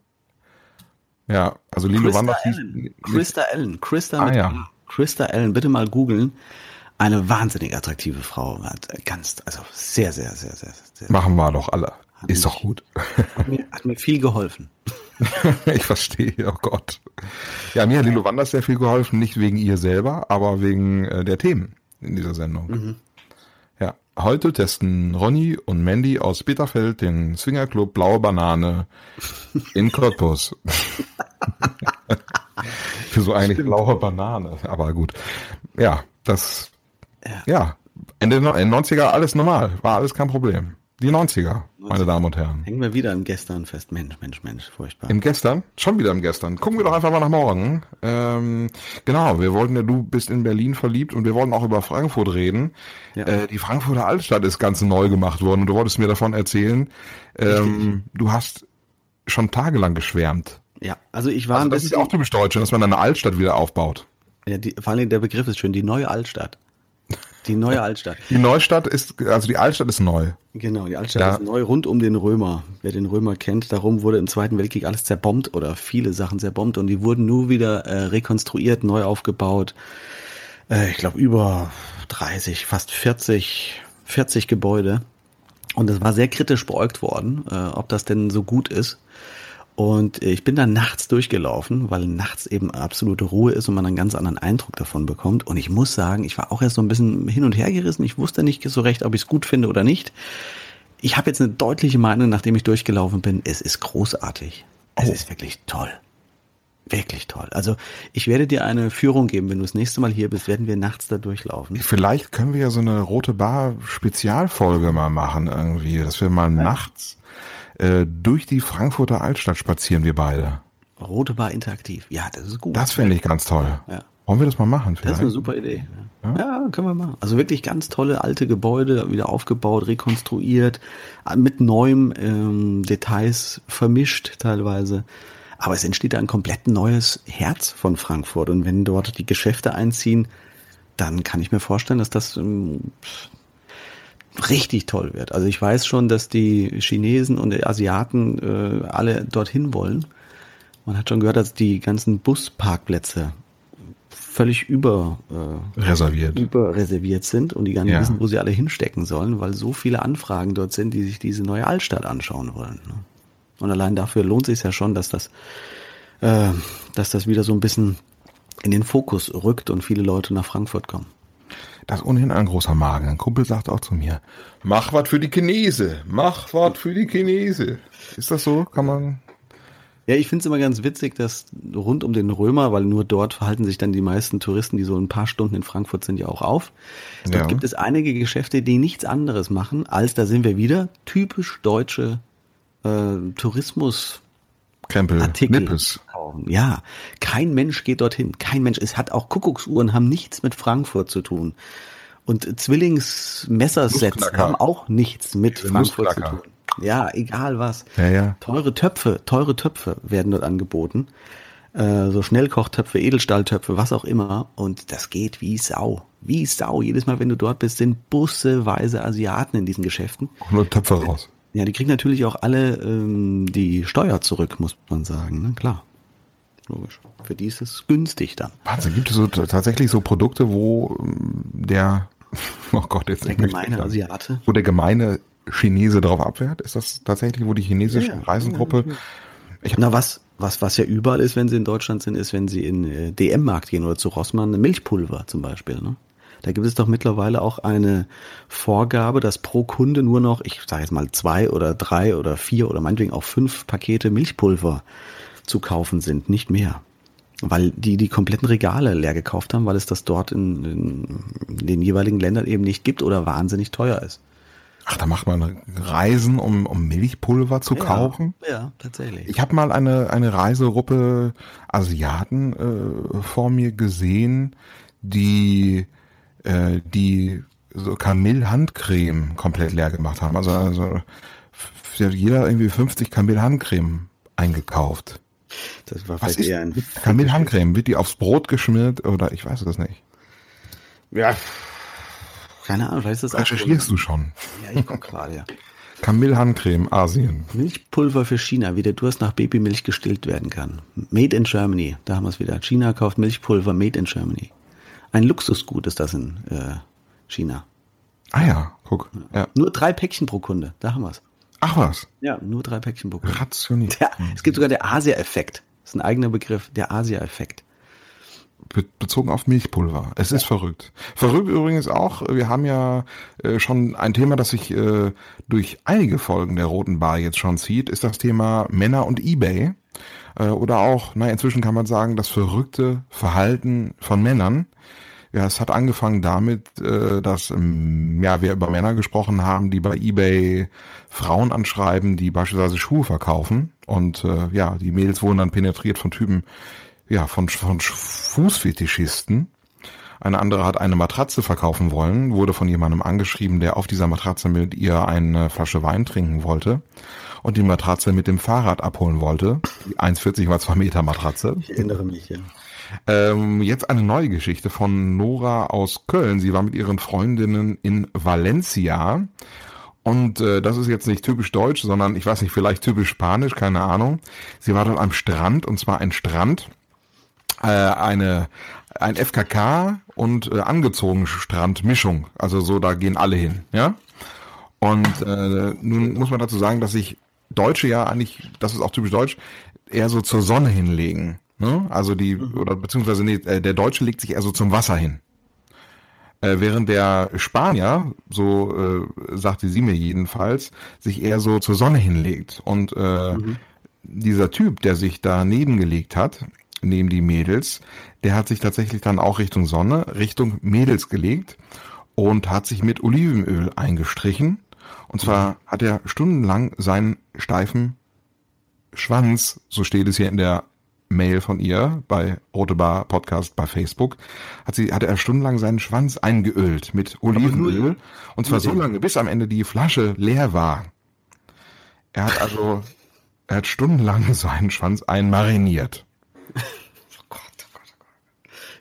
ja, also Lilo Christa Wanders Allen. hieß. Christa Allen. Christa ah, ja. Christa Allen, bitte mal googeln. Eine wahnsinnig attraktive Frau. Ganz, also sehr, sehr, sehr, sehr, sehr. Machen wir doch alle. Ist doch gut. Hat mir, hat mir viel geholfen. (laughs) (laughs) ich verstehe, oh Gott. Ja, mir hat Lilo Wanders sehr viel geholfen, nicht wegen ihr selber, aber wegen äh, der Themen in dieser Sendung. Mhm. Ja, heute testen Ronny und Mandy aus Bitterfeld den Swingerclub Blaue Banane in Cottbus. (laughs) Für so eigentlich blaue Banane, aber gut. Ja, das, ja, ja Ende der 90er alles normal, war alles kein Problem. Die 90er, meine Damen und Herren. Hängen wir wieder im Gestern fest. Mensch, Mensch, Mensch, furchtbar. Im Gestern? Schon wieder im Gestern. Gucken wir doch einfach mal nach morgen. Ähm, genau, wir wollten ja, du bist in Berlin verliebt und wir wollten auch über Frankfurt reden. Ja. Äh, die Frankfurter Altstadt ist ganz neu gemacht worden und du wolltest mir davon erzählen. Ähm, du hast schon tagelang geschwärmt. Ja, also ich war also Das ist auch typisch deutsch, dass man eine Altstadt wieder aufbaut. Ja, die, vor allem der Begriff ist schön, die neue Altstadt. Die neue Altstadt. Die Neustadt ist, also die Altstadt ist neu. Genau, die Altstadt ja. ist neu, rund um den Römer. Wer den Römer kennt, darum wurde im Zweiten Weltkrieg alles zerbombt oder viele Sachen zerbombt und die wurden nur wieder äh, rekonstruiert, neu aufgebaut. Äh, ich glaube über 30, fast 40, 40 Gebäude. Und es war sehr kritisch beäugt worden, äh, ob das denn so gut ist. Und ich bin dann nachts durchgelaufen, weil nachts eben absolute Ruhe ist und man einen ganz anderen Eindruck davon bekommt. Und ich muss sagen, ich war auch erst so ein bisschen hin und her gerissen. Ich wusste nicht so recht, ob ich es gut finde oder nicht. Ich habe jetzt eine deutliche Meinung, nachdem ich durchgelaufen bin. Es ist großartig. Es oh. ist wirklich toll. Wirklich toll. Also ich werde dir eine Führung geben, wenn du das nächste Mal hier bist, werden wir nachts da durchlaufen. Vielleicht können wir ja so eine rote Bar Spezialfolge mal machen irgendwie, dass wir mal nachts äh, durch die Frankfurter Altstadt spazieren wir beide. Rote Bar interaktiv. Ja, das ist gut. Das finde ich ganz toll. Ja. Wollen wir das mal machen? Vielleicht? Das ist eine super Idee. Ja? ja? können wir machen. Also wirklich ganz tolle alte Gebäude, wieder aufgebaut, rekonstruiert, mit neuem ähm, Details vermischt teilweise. Aber es entsteht ein komplett neues Herz von Frankfurt. Und wenn dort die Geschäfte einziehen, dann kann ich mir vorstellen, dass das ähm, richtig toll wird. Also ich weiß schon, dass die Chinesen und die Asiaten äh, alle dorthin wollen. Man hat schon gehört, dass die ganzen Busparkplätze völlig über äh, reserviert. überreserviert sind und die gar nicht ja. wissen, wo sie alle hinstecken sollen, weil so viele Anfragen dort sind, die sich diese neue Altstadt anschauen wollen. Ne? Und allein dafür lohnt sich ja schon, dass das, äh, dass das wieder so ein bisschen in den Fokus rückt und viele Leute nach Frankfurt kommen. Das ist ohnehin ein großer Magen. Ein Kumpel sagt auch zu mir, mach was für die Chinese, mach was für die Chinese. Ist das so? Kann man... Ja, ich finde es immer ganz witzig, dass rund um den Römer, weil nur dort verhalten sich dann die meisten Touristen, die so ein paar Stunden in Frankfurt sind, ja auch auf. Dort ja. gibt es einige Geschäfte, die nichts anderes machen, als da sind wir wieder typisch deutsche äh, Tourismus Krempel, Artikel Nippes. Ja, kein Mensch geht dorthin. Kein Mensch. Es hat auch Kuckucksuhren, haben nichts mit Frankfurt zu tun. Und Zwillingsmessersets haben auch nichts mit Frankfurt zu tun. Ja, egal was. Ja, ja. Teure Töpfe, teure Töpfe werden dort angeboten. Äh, so Schnellkochtöpfe, Edelstahltöpfe, was auch immer. Und das geht wie Sau. Wie Sau. Jedes Mal, wenn du dort bist, sind busseweise Asiaten in diesen Geschäften. Auch nur Töpfe raus. Ja, die kriegen natürlich auch alle ähm, die Steuer zurück, muss man sagen. Ne? Klar. Logisch. Für die ist es günstig dann. Wahnsinn, gibt es so tatsächlich so Produkte, wo ähm, der, (laughs) oh Gott, jetzt der gemeine Asiate, wo der gemeine Chinese darauf abwehrt? Ist das tatsächlich, wo die chinesische ja, Reisengruppe? Ja. Na was, was, was ja überall ist, wenn sie in Deutschland sind, ist, wenn sie in äh, DM-Markt gehen oder zu Rossmann, Milchpulver zum Beispiel. Ne? Da gibt es doch mittlerweile auch eine Vorgabe, dass pro Kunde nur noch, ich sage jetzt mal zwei oder drei oder vier oder meinetwegen auch fünf Pakete Milchpulver zu kaufen sind, nicht mehr. Weil die die kompletten Regale leer gekauft haben, weil es das dort in, in den jeweiligen Ländern eben nicht gibt oder wahnsinnig teuer ist. Ach, da macht man Reisen, um, um Milchpulver zu ja, kaufen? Ja, tatsächlich. Ich habe mal eine, eine Reisegruppe Asiaten äh, vor mir gesehen, die, äh, die so Kamillhandcreme komplett leer gemacht haben. Also, also jeder irgendwie 50 Kamillhandcreme eingekauft. Das war Was vielleicht eher ein Kamillhandcreme? Wird die aufs Brot geschmiert oder ich weiß es nicht. Ja, keine Ahnung, vielleicht ist das Recherchierst du schon? Ja, ich guck gerade, ja. Kamillhandcreme, Asien. Milchpulver für China, wie der Durst nach Babymilch gestillt werden kann. Made in Germany, da haben wir es wieder. China kauft Milchpulver made in Germany. Ein Luxusgut ist das in äh, China. Ah ja, guck. Ja. Nur drei Päckchen pro Kunde, da haben wir es. Ach was, Ja, nur drei Päckchen pro Kunde. rationiert. Ja, es gibt sogar der Asia-Effekt. Das ist ein eigener Begriff, der Asia-Effekt. Be bezogen auf Milchpulver. Es ist verrückt. Verrückt übrigens auch, wir haben ja äh, schon ein Thema, das sich äh, durch einige Folgen der Roten Bar jetzt schon zieht, ist das Thema Männer und Ebay. Äh, oder auch, na, inzwischen kann man sagen, das verrückte Verhalten von Männern. Ja, es hat angefangen damit, äh, dass ähm, ja, wir über Männer gesprochen haben, die bei eBay Frauen anschreiben, die beispielsweise Schuhe verkaufen. Und äh, ja, die Mädels wurden dann penetriert von Typen, ja, von, von Fußfetischisten. Eine andere hat eine Matratze verkaufen wollen, wurde von jemandem angeschrieben, der auf dieser Matratze mit ihr eine Flasche Wein trinken wollte und die Matratze mit dem Fahrrad abholen wollte. Die 1,40 mal 2 Meter Matratze. Ich erinnere mich, ja. Ähm, jetzt eine neue Geschichte von Nora aus Köln. Sie war mit ihren Freundinnen in Valencia. Und äh, das ist jetzt nicht typisch deutsch, sondern ich weiß nicht, vielleicht typisch spanisch, keine Ahnung. Sie war dort am Strand, und zwar ein Strand, äh, eine ein FKK und äh, angezogen Strandmischung. Also so, da gehen alle hin, ja. Und äh, nun muss man dazu sagen, dass sich Deutsche ja eigentlich, das ist auch typisch deutsch, eher so zur Sonne hinlegen. Ne? Also die, oder beziehungsweise nee, äh, der Deutsche legt sich eher so zum Wasser hin. Äh, während der Spanier, so äh, sagte sie mir jedenfalls, sich eher so zur Sonne hinlegt. Und äh, dieser Typ, der sich da nebengelegt hat, neben die Mädels, der hat sich tatsächlich dann auch Richtung Sonne, Richtung Mädels gelegt und hat sich mit Olivenöl eingestrichen. Und zwar hat er stundenlang seinen steifen Schwanz, so steht es hier in der Mail von ihr bei Rote Bar Podcast bei Facebook, hat sie, hatte er stundenlang seinen Schwanz eingeölt mit Olivenöl. Und zwar so lange, bis am Ende die Flasche leer war. Er hat also, er hat stundenlang (laughs) seinen Schwanz einmariniert.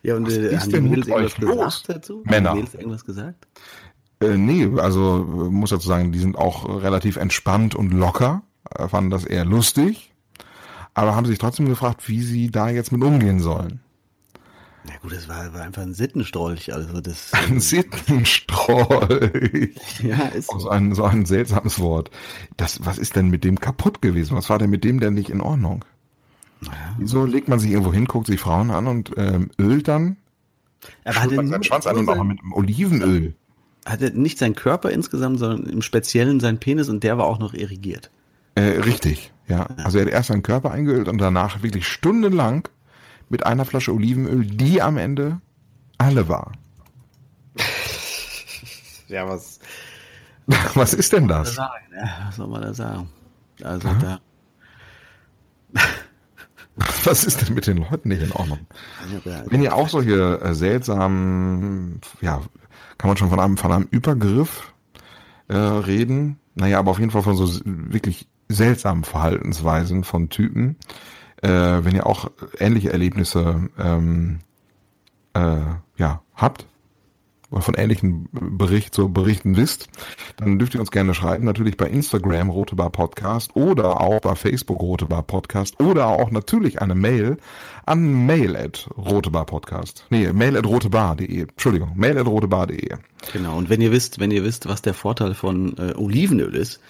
Ja, und Was äh, ist haben denn die mit Mädels irgendwas los? gesagt dazu? Männer. Haben die Mädels irgendwas gesagt? Äh, nee, also äh, muss dazu sagen, die sind auch relativ entspannt und locker, äh, fanden das eher lustig, aber haben sich trotzdem gefragt, wie sie da jetzt mit umgehen sollen. Na gut, das war, war einfach ein Sittenstrolch. Also das, (laughs) Ein Sittenstrolch. (laughs) ja, ist so ein, so ein seltsames Wort. Das, was ist denn mit dem kaputt gewesen? Was war denn mit dem denn nicht in Ordnung? Naja. Wieso legt man sich irgendwo hin, guckt sich Frauen an und ähm, ölt dann? Er hatte, man nur, seinen Schwanz an und auch mit Olivenöl. hatte nicht seinen Körper insgesamt, sondern im Speziellen seinen Penis und der war auch noch irrigiert. Äh, richtig, ja. Also er hat erst seinen Körper eingeölt und danach wirklich stundenlang mit einer Flasche Olivenöl, die am Ende alle war. (laughs) Ja, was (laughs) Was ist denn das? was soll man da sagen? Also Aha. da, (laughs) Was ist denn mit den Leuten nicht in Ordnung? Wenn ihr auch solche äh, seltsamen, ja, kann man schon von einem, von einem Übergriff äh, reden, naja, aber auf jeden Fall von so wirklich seltsamen Verhaltensweisen von Typen, äh, wenn ihr auch ähnliche Erlebnisse ähm, äh, ja, habt, oder von ähnlichen Bericht, so Berichten wisst, dann dürft ihr uns gerne schreiben, natürlich bei Instagram Rote Bar Podcast oder auch bei Facebook Rote Bar Podcast oder auch natürlich eine Mail an mail at rotebar podcast. Nee, mail at rotebar.de. Entschuldigung, mail at rotebar.de. Genau, und wenn ihr wisst, wenn ihr wisst, was der Vorteil von äh, Olivenöl ist,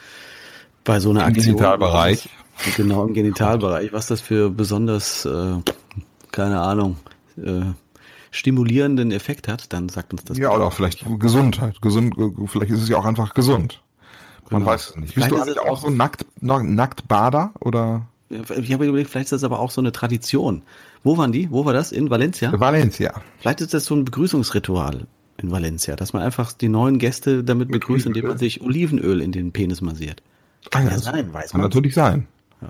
bei so einer Im Aktion. Genitalbereich. was- Genau, im Genitalbereich, was das für besonders, äh, keine Ahnung, äh, stimulierenden Effekt hat, dann sagt uns das. Ja, oder auch vielleicht Gesundheit. Gesund, vielleicht ist es ja auch einfach gesund. Man Genau. weiß es nicht. Bist Vielleicht du ist eigentlich es auch so nackt, nackt Bader oder Ich habe überlegt, vielleicht ist das aber auch so eine Tradition. Wo waren die? Wo war das? In Valencia? Valencia? Vielleicht ist das so ein Begrüßungsritual in Valencia, dass man einfach die neuen Gäste damit begrüßt, indem man sich Olivenöl in den Penis massiert. Kann ja das sein, weiß Kann man. natürlich sein. Ja.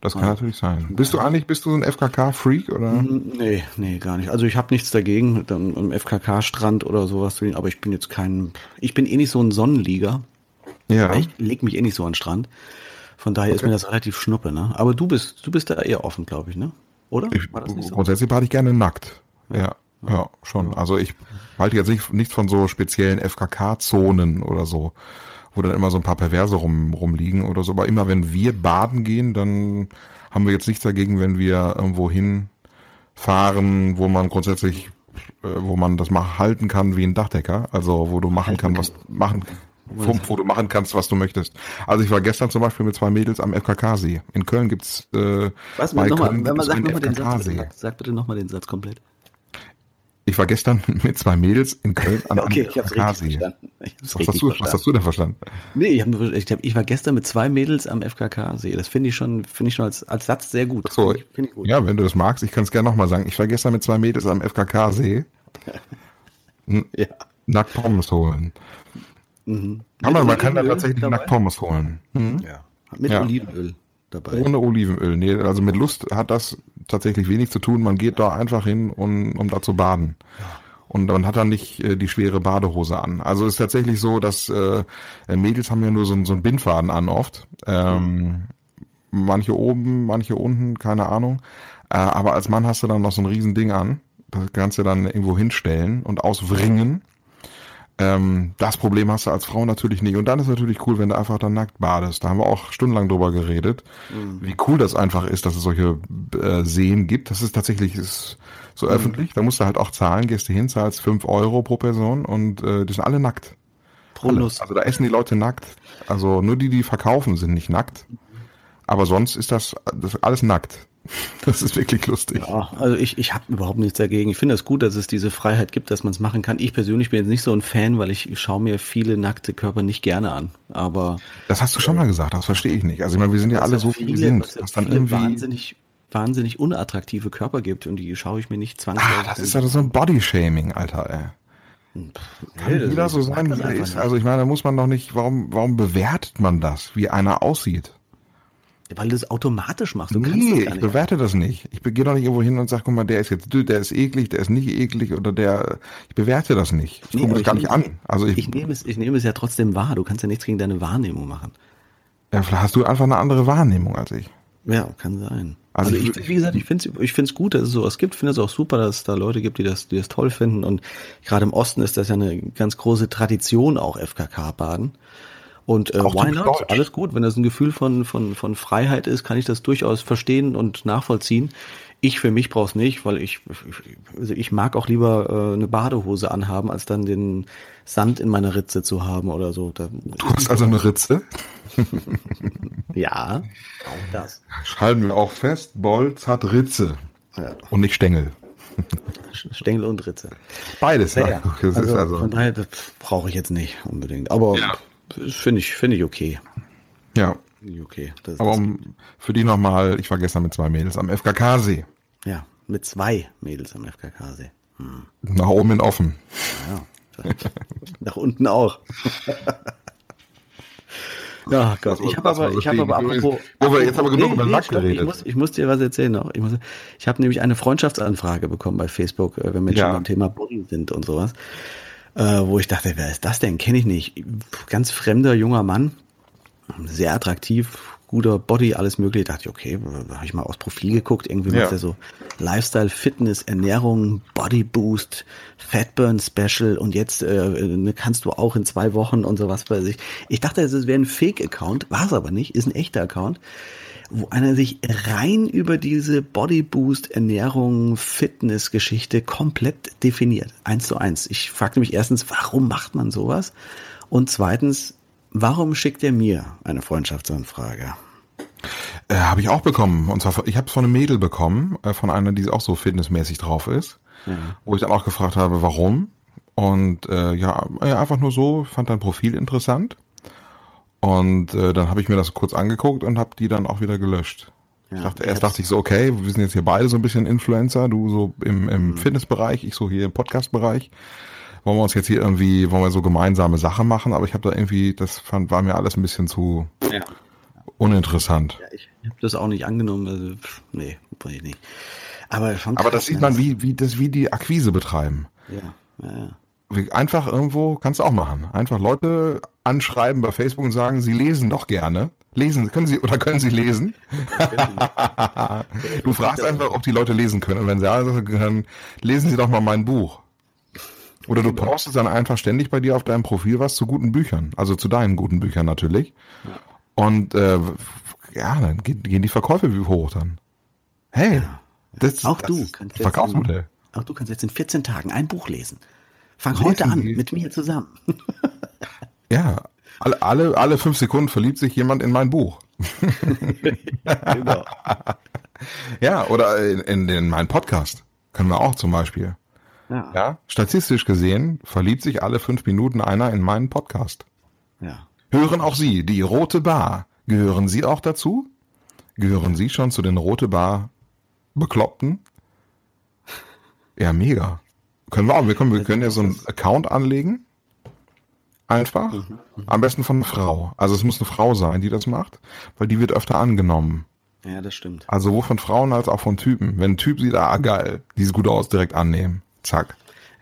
Das kann natürlich sein. Bist du eigentlich, bist du so ein FKK-Freak oder? Nee, nee, gar nicht. Also ich habe nichts dagegen, dann am FKK-Strand oder sowas zu gehen, aber ich bin jetzt kein, ich bin eh nicht so ein Sonnenlieger. Ja. Ich leg mich eh nicht so an den Strand. Von daher ist Okay. mir das relativ schnuppe, ne? Aber du bist, du bist da eher offen, glaube ich, ne? Oder? Ich, War das nicht so? grundsätzlich bade ich gerne nackt. Ja, ja, schon. Also ich halte jetzt nicht, nichts von so speziellen FKK-Zonen oder so, wo dann immer so ein paar Perverse rum, rumliegen oder so. Aber immer wenn wir baden gehen, dann haben wir jetzt nichts dagegen, wenn wir irgendwo hinfahren, wo man grundsätzlich, äh, wo man das mal halten kann wie ein Dachdecker. Also wo du machen kann, was machen, wo, du machen kannst, was du möchtest. Also ich war gestern zum Beispiel mit zwei Mädels am FKK-See. In Köln gibt's äh, Was, bei nochmal, Köln wenn man sagt nochmal den Satz. Sag bitte nochmal den Satz komplett. Ich war gestern (laughs) mit zwei Mädels in Köln an Okay, ich hab's richtig verstanden. Was richtig hast, du, was verstanden. hast du denn verstanden? Nee, ich, hab, ich, hab, ich war gestern mit zwei Mädels am FKK-See. Das finde ich schon, finde ich schon als, als Satz sehr gut. So, Finde ich, finde ich gut. ja, wenn du das magst, ich kann es gerne nochmal sagen. Ich war gestern mit zwei Mädels am FKK-See. (laughs) Ja. Nackt Pommes holen. Mhm. Kann man, man kann da tatsächlich dabei? nackt Pommes holen. Hm? Ja. Mit Ja. Olivenöl dabei. Ohne Olivenöl. Nee, also mit Lust hat das tatsächlich wenig zu tun. Man geht da einfach hin, um, um da zu baden. Und man hat dann nicht äh, die schwere Badehose an. Also ist tatsächlich so, dass äh, Mädels haben ja nur so, einen- so einen Bindfaden an oft. Ähm, manche oben, manche unten, keine Ahnung. Äh, aber als Mann hast du dann noch so ein Riesending an. Das kannst du dann irgendwo hinstellen und auswringen. Ähm, das Problem hast du als Frau natürlich nicht. Und dann ist natürlich cool, wenn du einfach dann nackt badest. Da haben wir auch stundenlang drüber geredet, wie cool das einfach ist, dass es solche äh, Seen gibt. Das ist tatsächlich ist so öffentlich. Da musst du halt auch zahlen, gehst du hin, zahlst fünf Euro pro Person und äh, die sind alle nackt. Pro Alle. Also da essen die Leute nackt. Also nur die, die verkaufen, sind nicht nackt. Aber sonst ist das, das alles nackt. (laughs) Das ist wirklich lustig. Ja, also ich, ich habe überhaupt nichts dagegen. Ich finde es gut, dass es diese Freiheit gibt, dass man es machen kann. Ich persönlich bin jetzt nicht so ein Fan, weil ich schaue mir viele nackte Körper nicht gerne an. Aber Das hast du schon mal gesagt, das verstehe ich nicht. Also ich meine, wir sind ja alle so, wie wir sind. was Dass dann viele irgendwie, wahnsinnig, wahnsinnig unattraktive Körper gibt und die schaue ich mir nicht zwangsläufig ah, das ist ja so ein Bodyshaming, Alter, ey. Kann das- jeder so sein, das wie er ist. Also ich meine, da muss man doch nicht, warum, warum bewertet man das, wie einer aussieht? Weil du es automatisch machst. Du nee, ich bewerte das nicht. Ich gehe doch nicht irgendwo hin und sage, guck mal, der ist jetzt der ist eklig, der ist nicht eklig oder der, ich bewerte das nicht. Ich Nee, gucke das gar ich nicht an. Also ich, Ich nehme es, ich nehme es ja trotzdem wahr. Du kannst ja nichts gegen deine Wahrnehmung machen. ja, vielleicht hast du einfach eine andere Wahrnehmung als ich. Ja, kann sein. Also Also, ich ich, wie gesagt, ich finde es ich find's gut, dass es sowas gibt. Ich finde es auch super, dass es da Leute gibt, die das, die das toll finden. Und gerade im Osten ist das ja eine ganz große Tradition, auch FKK-Baden. Und äh, why not? deutsch. Alles gut. Wenn das ein Gefühl von, von, von Freiheit ist, kann ich das durchaus verstehen und nachvollziehen. Ich für mich brauche es nicht, weil ich, also ich mag auch lieber äh, eine Badehose anhaben, als dann den Sand in meiner Ritze zu haben oder so. Da, Du hast also eine Ritze. (laughs) ja, auch das. Schalten wir auch fest, Bolz hat Ritze. Ja. Und nicht Stängel. Stängel und Ritze. Beides, ja. Das also, ist also, Von daher, das brauche ich jetzt nicht unbedingt. Aber Ja. Finde ich, finde ich okay. ja. Okay. Aber um, für die nochmal, ich war gestern mit zwei Mädels am FKK-See. ja, mit zwei Mädels am FKK-See. Nach oben in offen. Ja. Nach unten auch. (laughs) Ja, Gott. Ich habe aber, ich habe aber apropos. Wir- jetzt haben wir genug Nee, über nee, Nackt stopp, geredet. Ich muss, ich muss dir was erzählen noch. Ich, muss, ich habe nämlich eine Freundschaftsanfrage bekommen bei Facebook, äh, wenn wir Ja. schon beim Thema Body sind und sowas. Äh, wo ich dachte, wer ist das denn? Kenne ich nicht. Ganz fremder junger Mann, sehr attraktiv, guter Body, alles mögliche. Da dachte ich, okay, habe ich mal aufs Profil geguckt. Irgendwie Ja. macht er so Lifestyle, Fitness, Ernährung, Body Boost, Fatburn Special und jetzt äh, ne, kannst du auch in zwei Wochen und sowas bei sich. Ich dachte, es wäre ein Fake-Account, war es aber nicht, ist ein echter Account, wo einer sich rein über diese Body Boost, Ernährung, Fitness-Geschichte komplett definiert. Eins zu eins. Ich fragte mich erstens, warum macht man sowas? Und zweitens, warum schickt er mir eine Freundschaftsanfrage? Äh, habe ich auch bekommen. Und zwar, ich habe es von einem Mädel bekommen, äh, von einer, die auch so fitnessmäßig drauf ist. ja. wo ich dann auch gefragt habe, warum. Und äh, ja, einfach nur so, fand dein Profil interessant. Und äh, dann habe ich mir das kurz angeguckt und habe die dann auch wieder gelöscht. Ja, ich dachte, erst dachte ich so, okay, wir sind jetzt hier beide so ein bisschen Influencer, du so im, im mhm. Fitnessbereich, ich so hier im Podcastbereich. Wollen wir uns jetzt hier irgendwie, wollen wir so gemeinsame Sachen machen, aber ich habe da irgendwie, das fand, war mir alles ein bisschen zu ja. uninteressant. Ja, ich habe das auch nicht angenommen, also, nee, weiß ich nicht. Aber, aber das sieht man, wie, wie, das, wie die Akquise betreiben. Ja, ja, ja einfach irgendwo, kannst du auch machen. Einfach Leute anschreiben bei Facebook und sagen, sie lesen doch gerne. Lesen, können sie oder können sie lesen? (laughs) du fragst einfach, ob die Leute lesen können. Und wenn sie ja können, lesen sie doch mal mein Buch. Oder du genau. postest dann einfach ständig bei dir auf deinem Profil was zu guten Büchern. Also zu deinen guten Büchern natürlich. Und äh, ja, dann gehen die Verkäufe wie hoch dann. Hey, das, auch das du kannst Verkaufsmodell. auch du kannst jetzt in 14 Tagen ein Buch lesen. Fang heute an, mit mir zusammen. (laughs) ja, alle, alle, alle fünf Sekunden verliebt sich jemand in mein Buch. (laughs) genau. (laughs) Ja, oder in, in, in meinen Podcast. Können wir auch zum Beispiel. Ja. ja. Statistisch gesehen verliebt sich alle fünf Minuten einer in meinen Podcast. Ja. Hören auch Sie, die Rote Bar. Gehören Sie auch dazu? Gehören Sie schon zu den Rote Bar Bekloppten? Ja, mega. Können wir auch. Wir können, wir können ja so einen Account anlegen. Einfach. Mhm, mhm. Am besten von einer Frau. Also es muss eine Frau sein, die das macht, weil die wird öfter angenommen. Ja, das stimmt. Also sowohl von Frauen als auch von Typen. Wenn ein Typ sieht, ah geil, die sieht gut aus, direkt annehmen. Zack.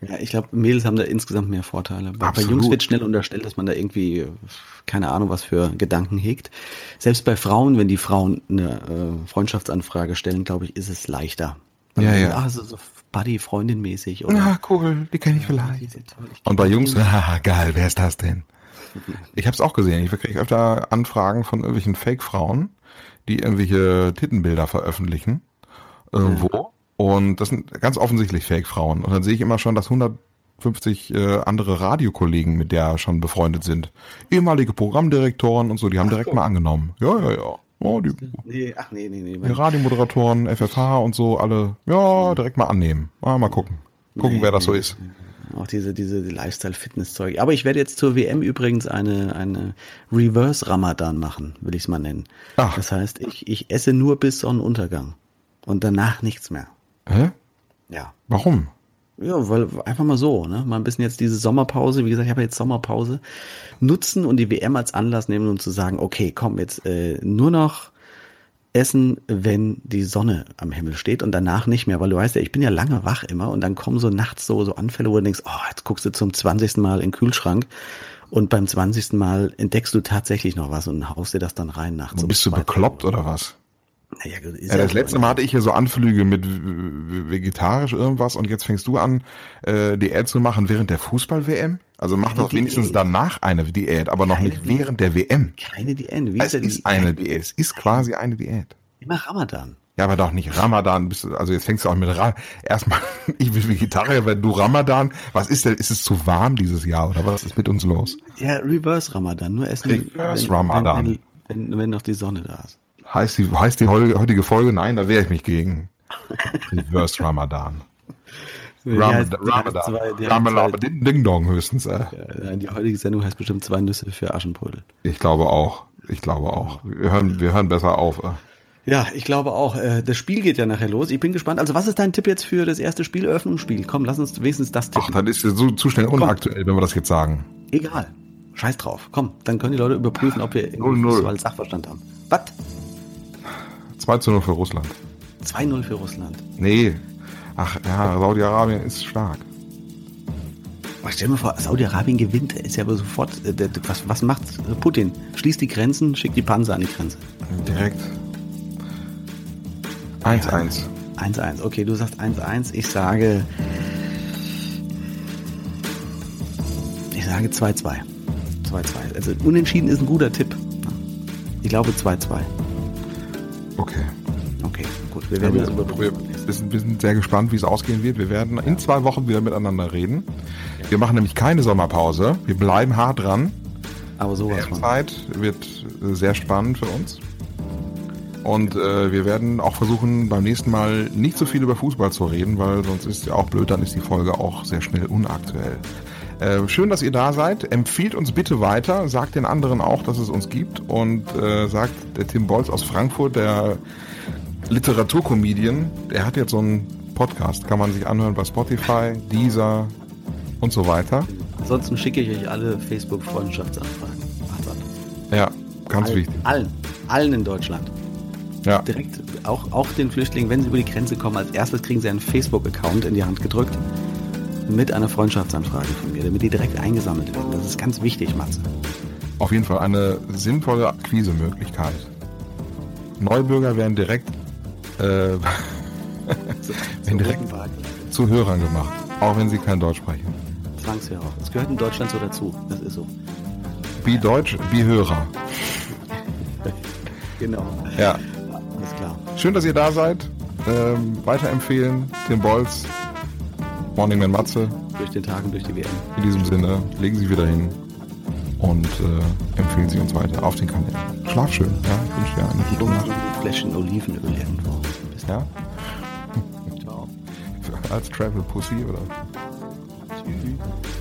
Ja, ich glaube, Mädels haben da insgesamt mehr Vorteile. Bei, bei, Jungs wird schnell unterstellt, dass man da irgendwie, keine Ahnung, was für Gedanken hegt. Selbst bei Frauen, wenn die Frauen eine äh, Freundschaftsanfrage stellen, glaube ich, ist es leichter. Ja, ja. Ach, so, so Buddy-Freundin mäßig. Oder? Ja, cool, die kenne ich vielleicht. Ja, Und bei Jungs, (laughs) haha, geil, wer ist das denn? Ich habe es auch gesehen. Ich kriege öfter Anfragen von irgendwelchen Fake-Frauen, die irgendwelche Tittenbilder veröffentlichen. Irgendwo. Ja. Und das sind ganz offensichtlich Fake-Frauen. Und dann sehe ich immer schon, dass 150 äh, andere Radiokollegen mit der schon befreundet sind. Ehemalige Programmdirektoren und so, die haben direkt mal angenommen. Ja, ja, ja. Oh, die, nee, ach nee, nee, nee. Die Radiomoderatoren, FFH und so, alle, ja, direkt mal annehmen. Mal, mal gucken. Gucken, nee, wer das so ist. Auch diese, diese Lifestyle-Fitness-Zeug. Aber ich werde jetzt zur WM übrigens eine, eine Reverse-Ramadan machen, will ich es mal nennen. Ach. Das heißt, ich, ich esse nur bis Sonnenuntergang. Und danach nichts mehr. Hä? Ja. Warum? Ja, weil einfach mal so, ne? Mal ein bisschen jetzt diese Sommerpause, wie gesagt, ich habe jetzt Sommerpause, nutzen und die WM als Anlass nehmen, um zu sagen, okay, komm, jetzt äh, nur noch essen, wenn die Sonne am Himmel steht und danach nicht mehr, weil du weißt ja, ich bin ja lange wach immer und dann kommen so nachts so, so Anfälle, wo du denkst, oh, jetzt guckst du zum 20. Mal in den Kühlschrank und beim 20. Mal entdeckst du tatsächlich noch was und haust dir das dann rein nachts. Bist du bekloppt oder was? Naja, ja, das letzte Mal hatte ich ja so Anflüge mit vegetarisch irgendwas und jetzt fängst du an, äh, Diät zu machen während der Fußball-WM? Also mach doch wenigstens danach eine Diät, aber noch nicht während der WM. Keine Diät. Wie es ist, ist eine Diät. Es ist quasi eine Diät. Immer Ramadan. Ja, aber doch nicht Ramadan. Also jetzt fängst du auch mit Ra erstmal, (laughs) ich bin Vegetarier, wenn du Ramadan, was ist denn, ist es zu warm dieses Jahr oder was ist mit uns los? Ja, Reverse Ramadan, nur essen. Reverse wenn, Ramadan. Wenn, wenn, wenn noch die Sonne da ist. Heißt die, heißt die heutige Folge? Nein, da wehre ich mich gegen. Reverse Ramadan. Ramadan. Ramadan. Ding Dong höchstens. Äh. Ja, die heutige Sendung heißt bestimmt zwei Nüsse für Aschenputtel. Ich glaube auch. Ich glaube auch. Wir hören, wir hören besser auf. Äh. Ja, ich glaube auch. Äh, das Spiel geht ja nachher los. Ich bin gespannt. Also, was ist dein Tipp jetzt für das erste Spiel, Eröffnungsspiel? Komm, lass uns wenigstens das tippen. Ach, das ist ja so zu schnell unaktuell, wenn wir das jetzt sagen. Egal. Scheiß drauf. Komm, dann können die Leute überprüfen, ob wir irgendwie Sachverstand haben. Was? 2 zu 0 für Russland. 2-0 für Russland. Nee. Ach ja, Saudi-Arabien ist stark. Aber stell dir mal vor, Saudi-Arabien gewinnt, ist ja aber sofort. Äh, was, was macht Putin? Schließt die Grenzen, schickt die Panzer an die Grenze. Direkt. 1-1. 1-1. Okay, du sagst 1-1. Ich sage. Ich sage 2-2. 2-2. Also unentschieden ist ein guter Tipp. Ich glaube 2-2. Okay. Okay, gut. Wir werden ja, wir, das überprüfen. Wir sind, wir sind sehr gespannt, wie es ausgehen wird. Wir werden in zwei Wochen wieder miteinander reden. Wir machen nämlich keine Sommerpause. Wir bleiben hart dran. Aber sowas Die Zeit wird sehr spannend für uns. Und äh, wir werden auch versuchen, beim nächsten Mal nicht so viel über Fußball zu reden, weil sonst ist ja auch blöd, dann ist die Folge auch sehr schnell unaktuell. Äh, schön, dass ihr da seid. Empfiehlt uns bitte weiter. Sagt den anderen auch, dass es uns gibt. Und äh, sagt der Tim Bolz aus Frankfurt, der Literaturcomedian, der hat jetzt so einen Podcast. Kann man sich anhören bei Spotify, Deezer und so weiter. Ansonsten schicke ich euch alle Facebook-Freundschaftsanfragen. Ja, ganz allen, wichtig. Allen. Allen in Deutschland. Ja. Direkt, auch, auch den Flüchtlingen, wenn sie über die Grenze kommen, als erstes kriegen sie einen Facebook-Account in die Hand gedrückt mit einer Freundschaftsanfrage von mir, damit die direkt eingesammelt werden. Das ist ganz wichtig, Matze. Auf jeden Fall eine sinnvolle Akquisemöglichkeit. Neubürger werden direkt, äh, (laughs) werden direkt zu Hörern gemacht, auch wenn sie kein Deutsch sprechen. Zwangshörer. Das gehört in Deutschland so dazu. Das ist so. Wie Deutsch, wie Hörer. genau. Ja. Alles klar. Schön, dass ihr da seid. Ähm, weiterempfehlen, den Bolz, Morning Man Matze. Durch den Tag und durch die WM. In diesem Sinne, legen Sie wieder hin und äh, empfehlen Sie uns weiter auf den Kanälen. Schlaf schön, ja. Ich wünsche dir eine gute Nacht. Fläschchen Olivenöl irgendwo. Ja? Ciao. (laughs) Als Travel Pussy oder? Nacht.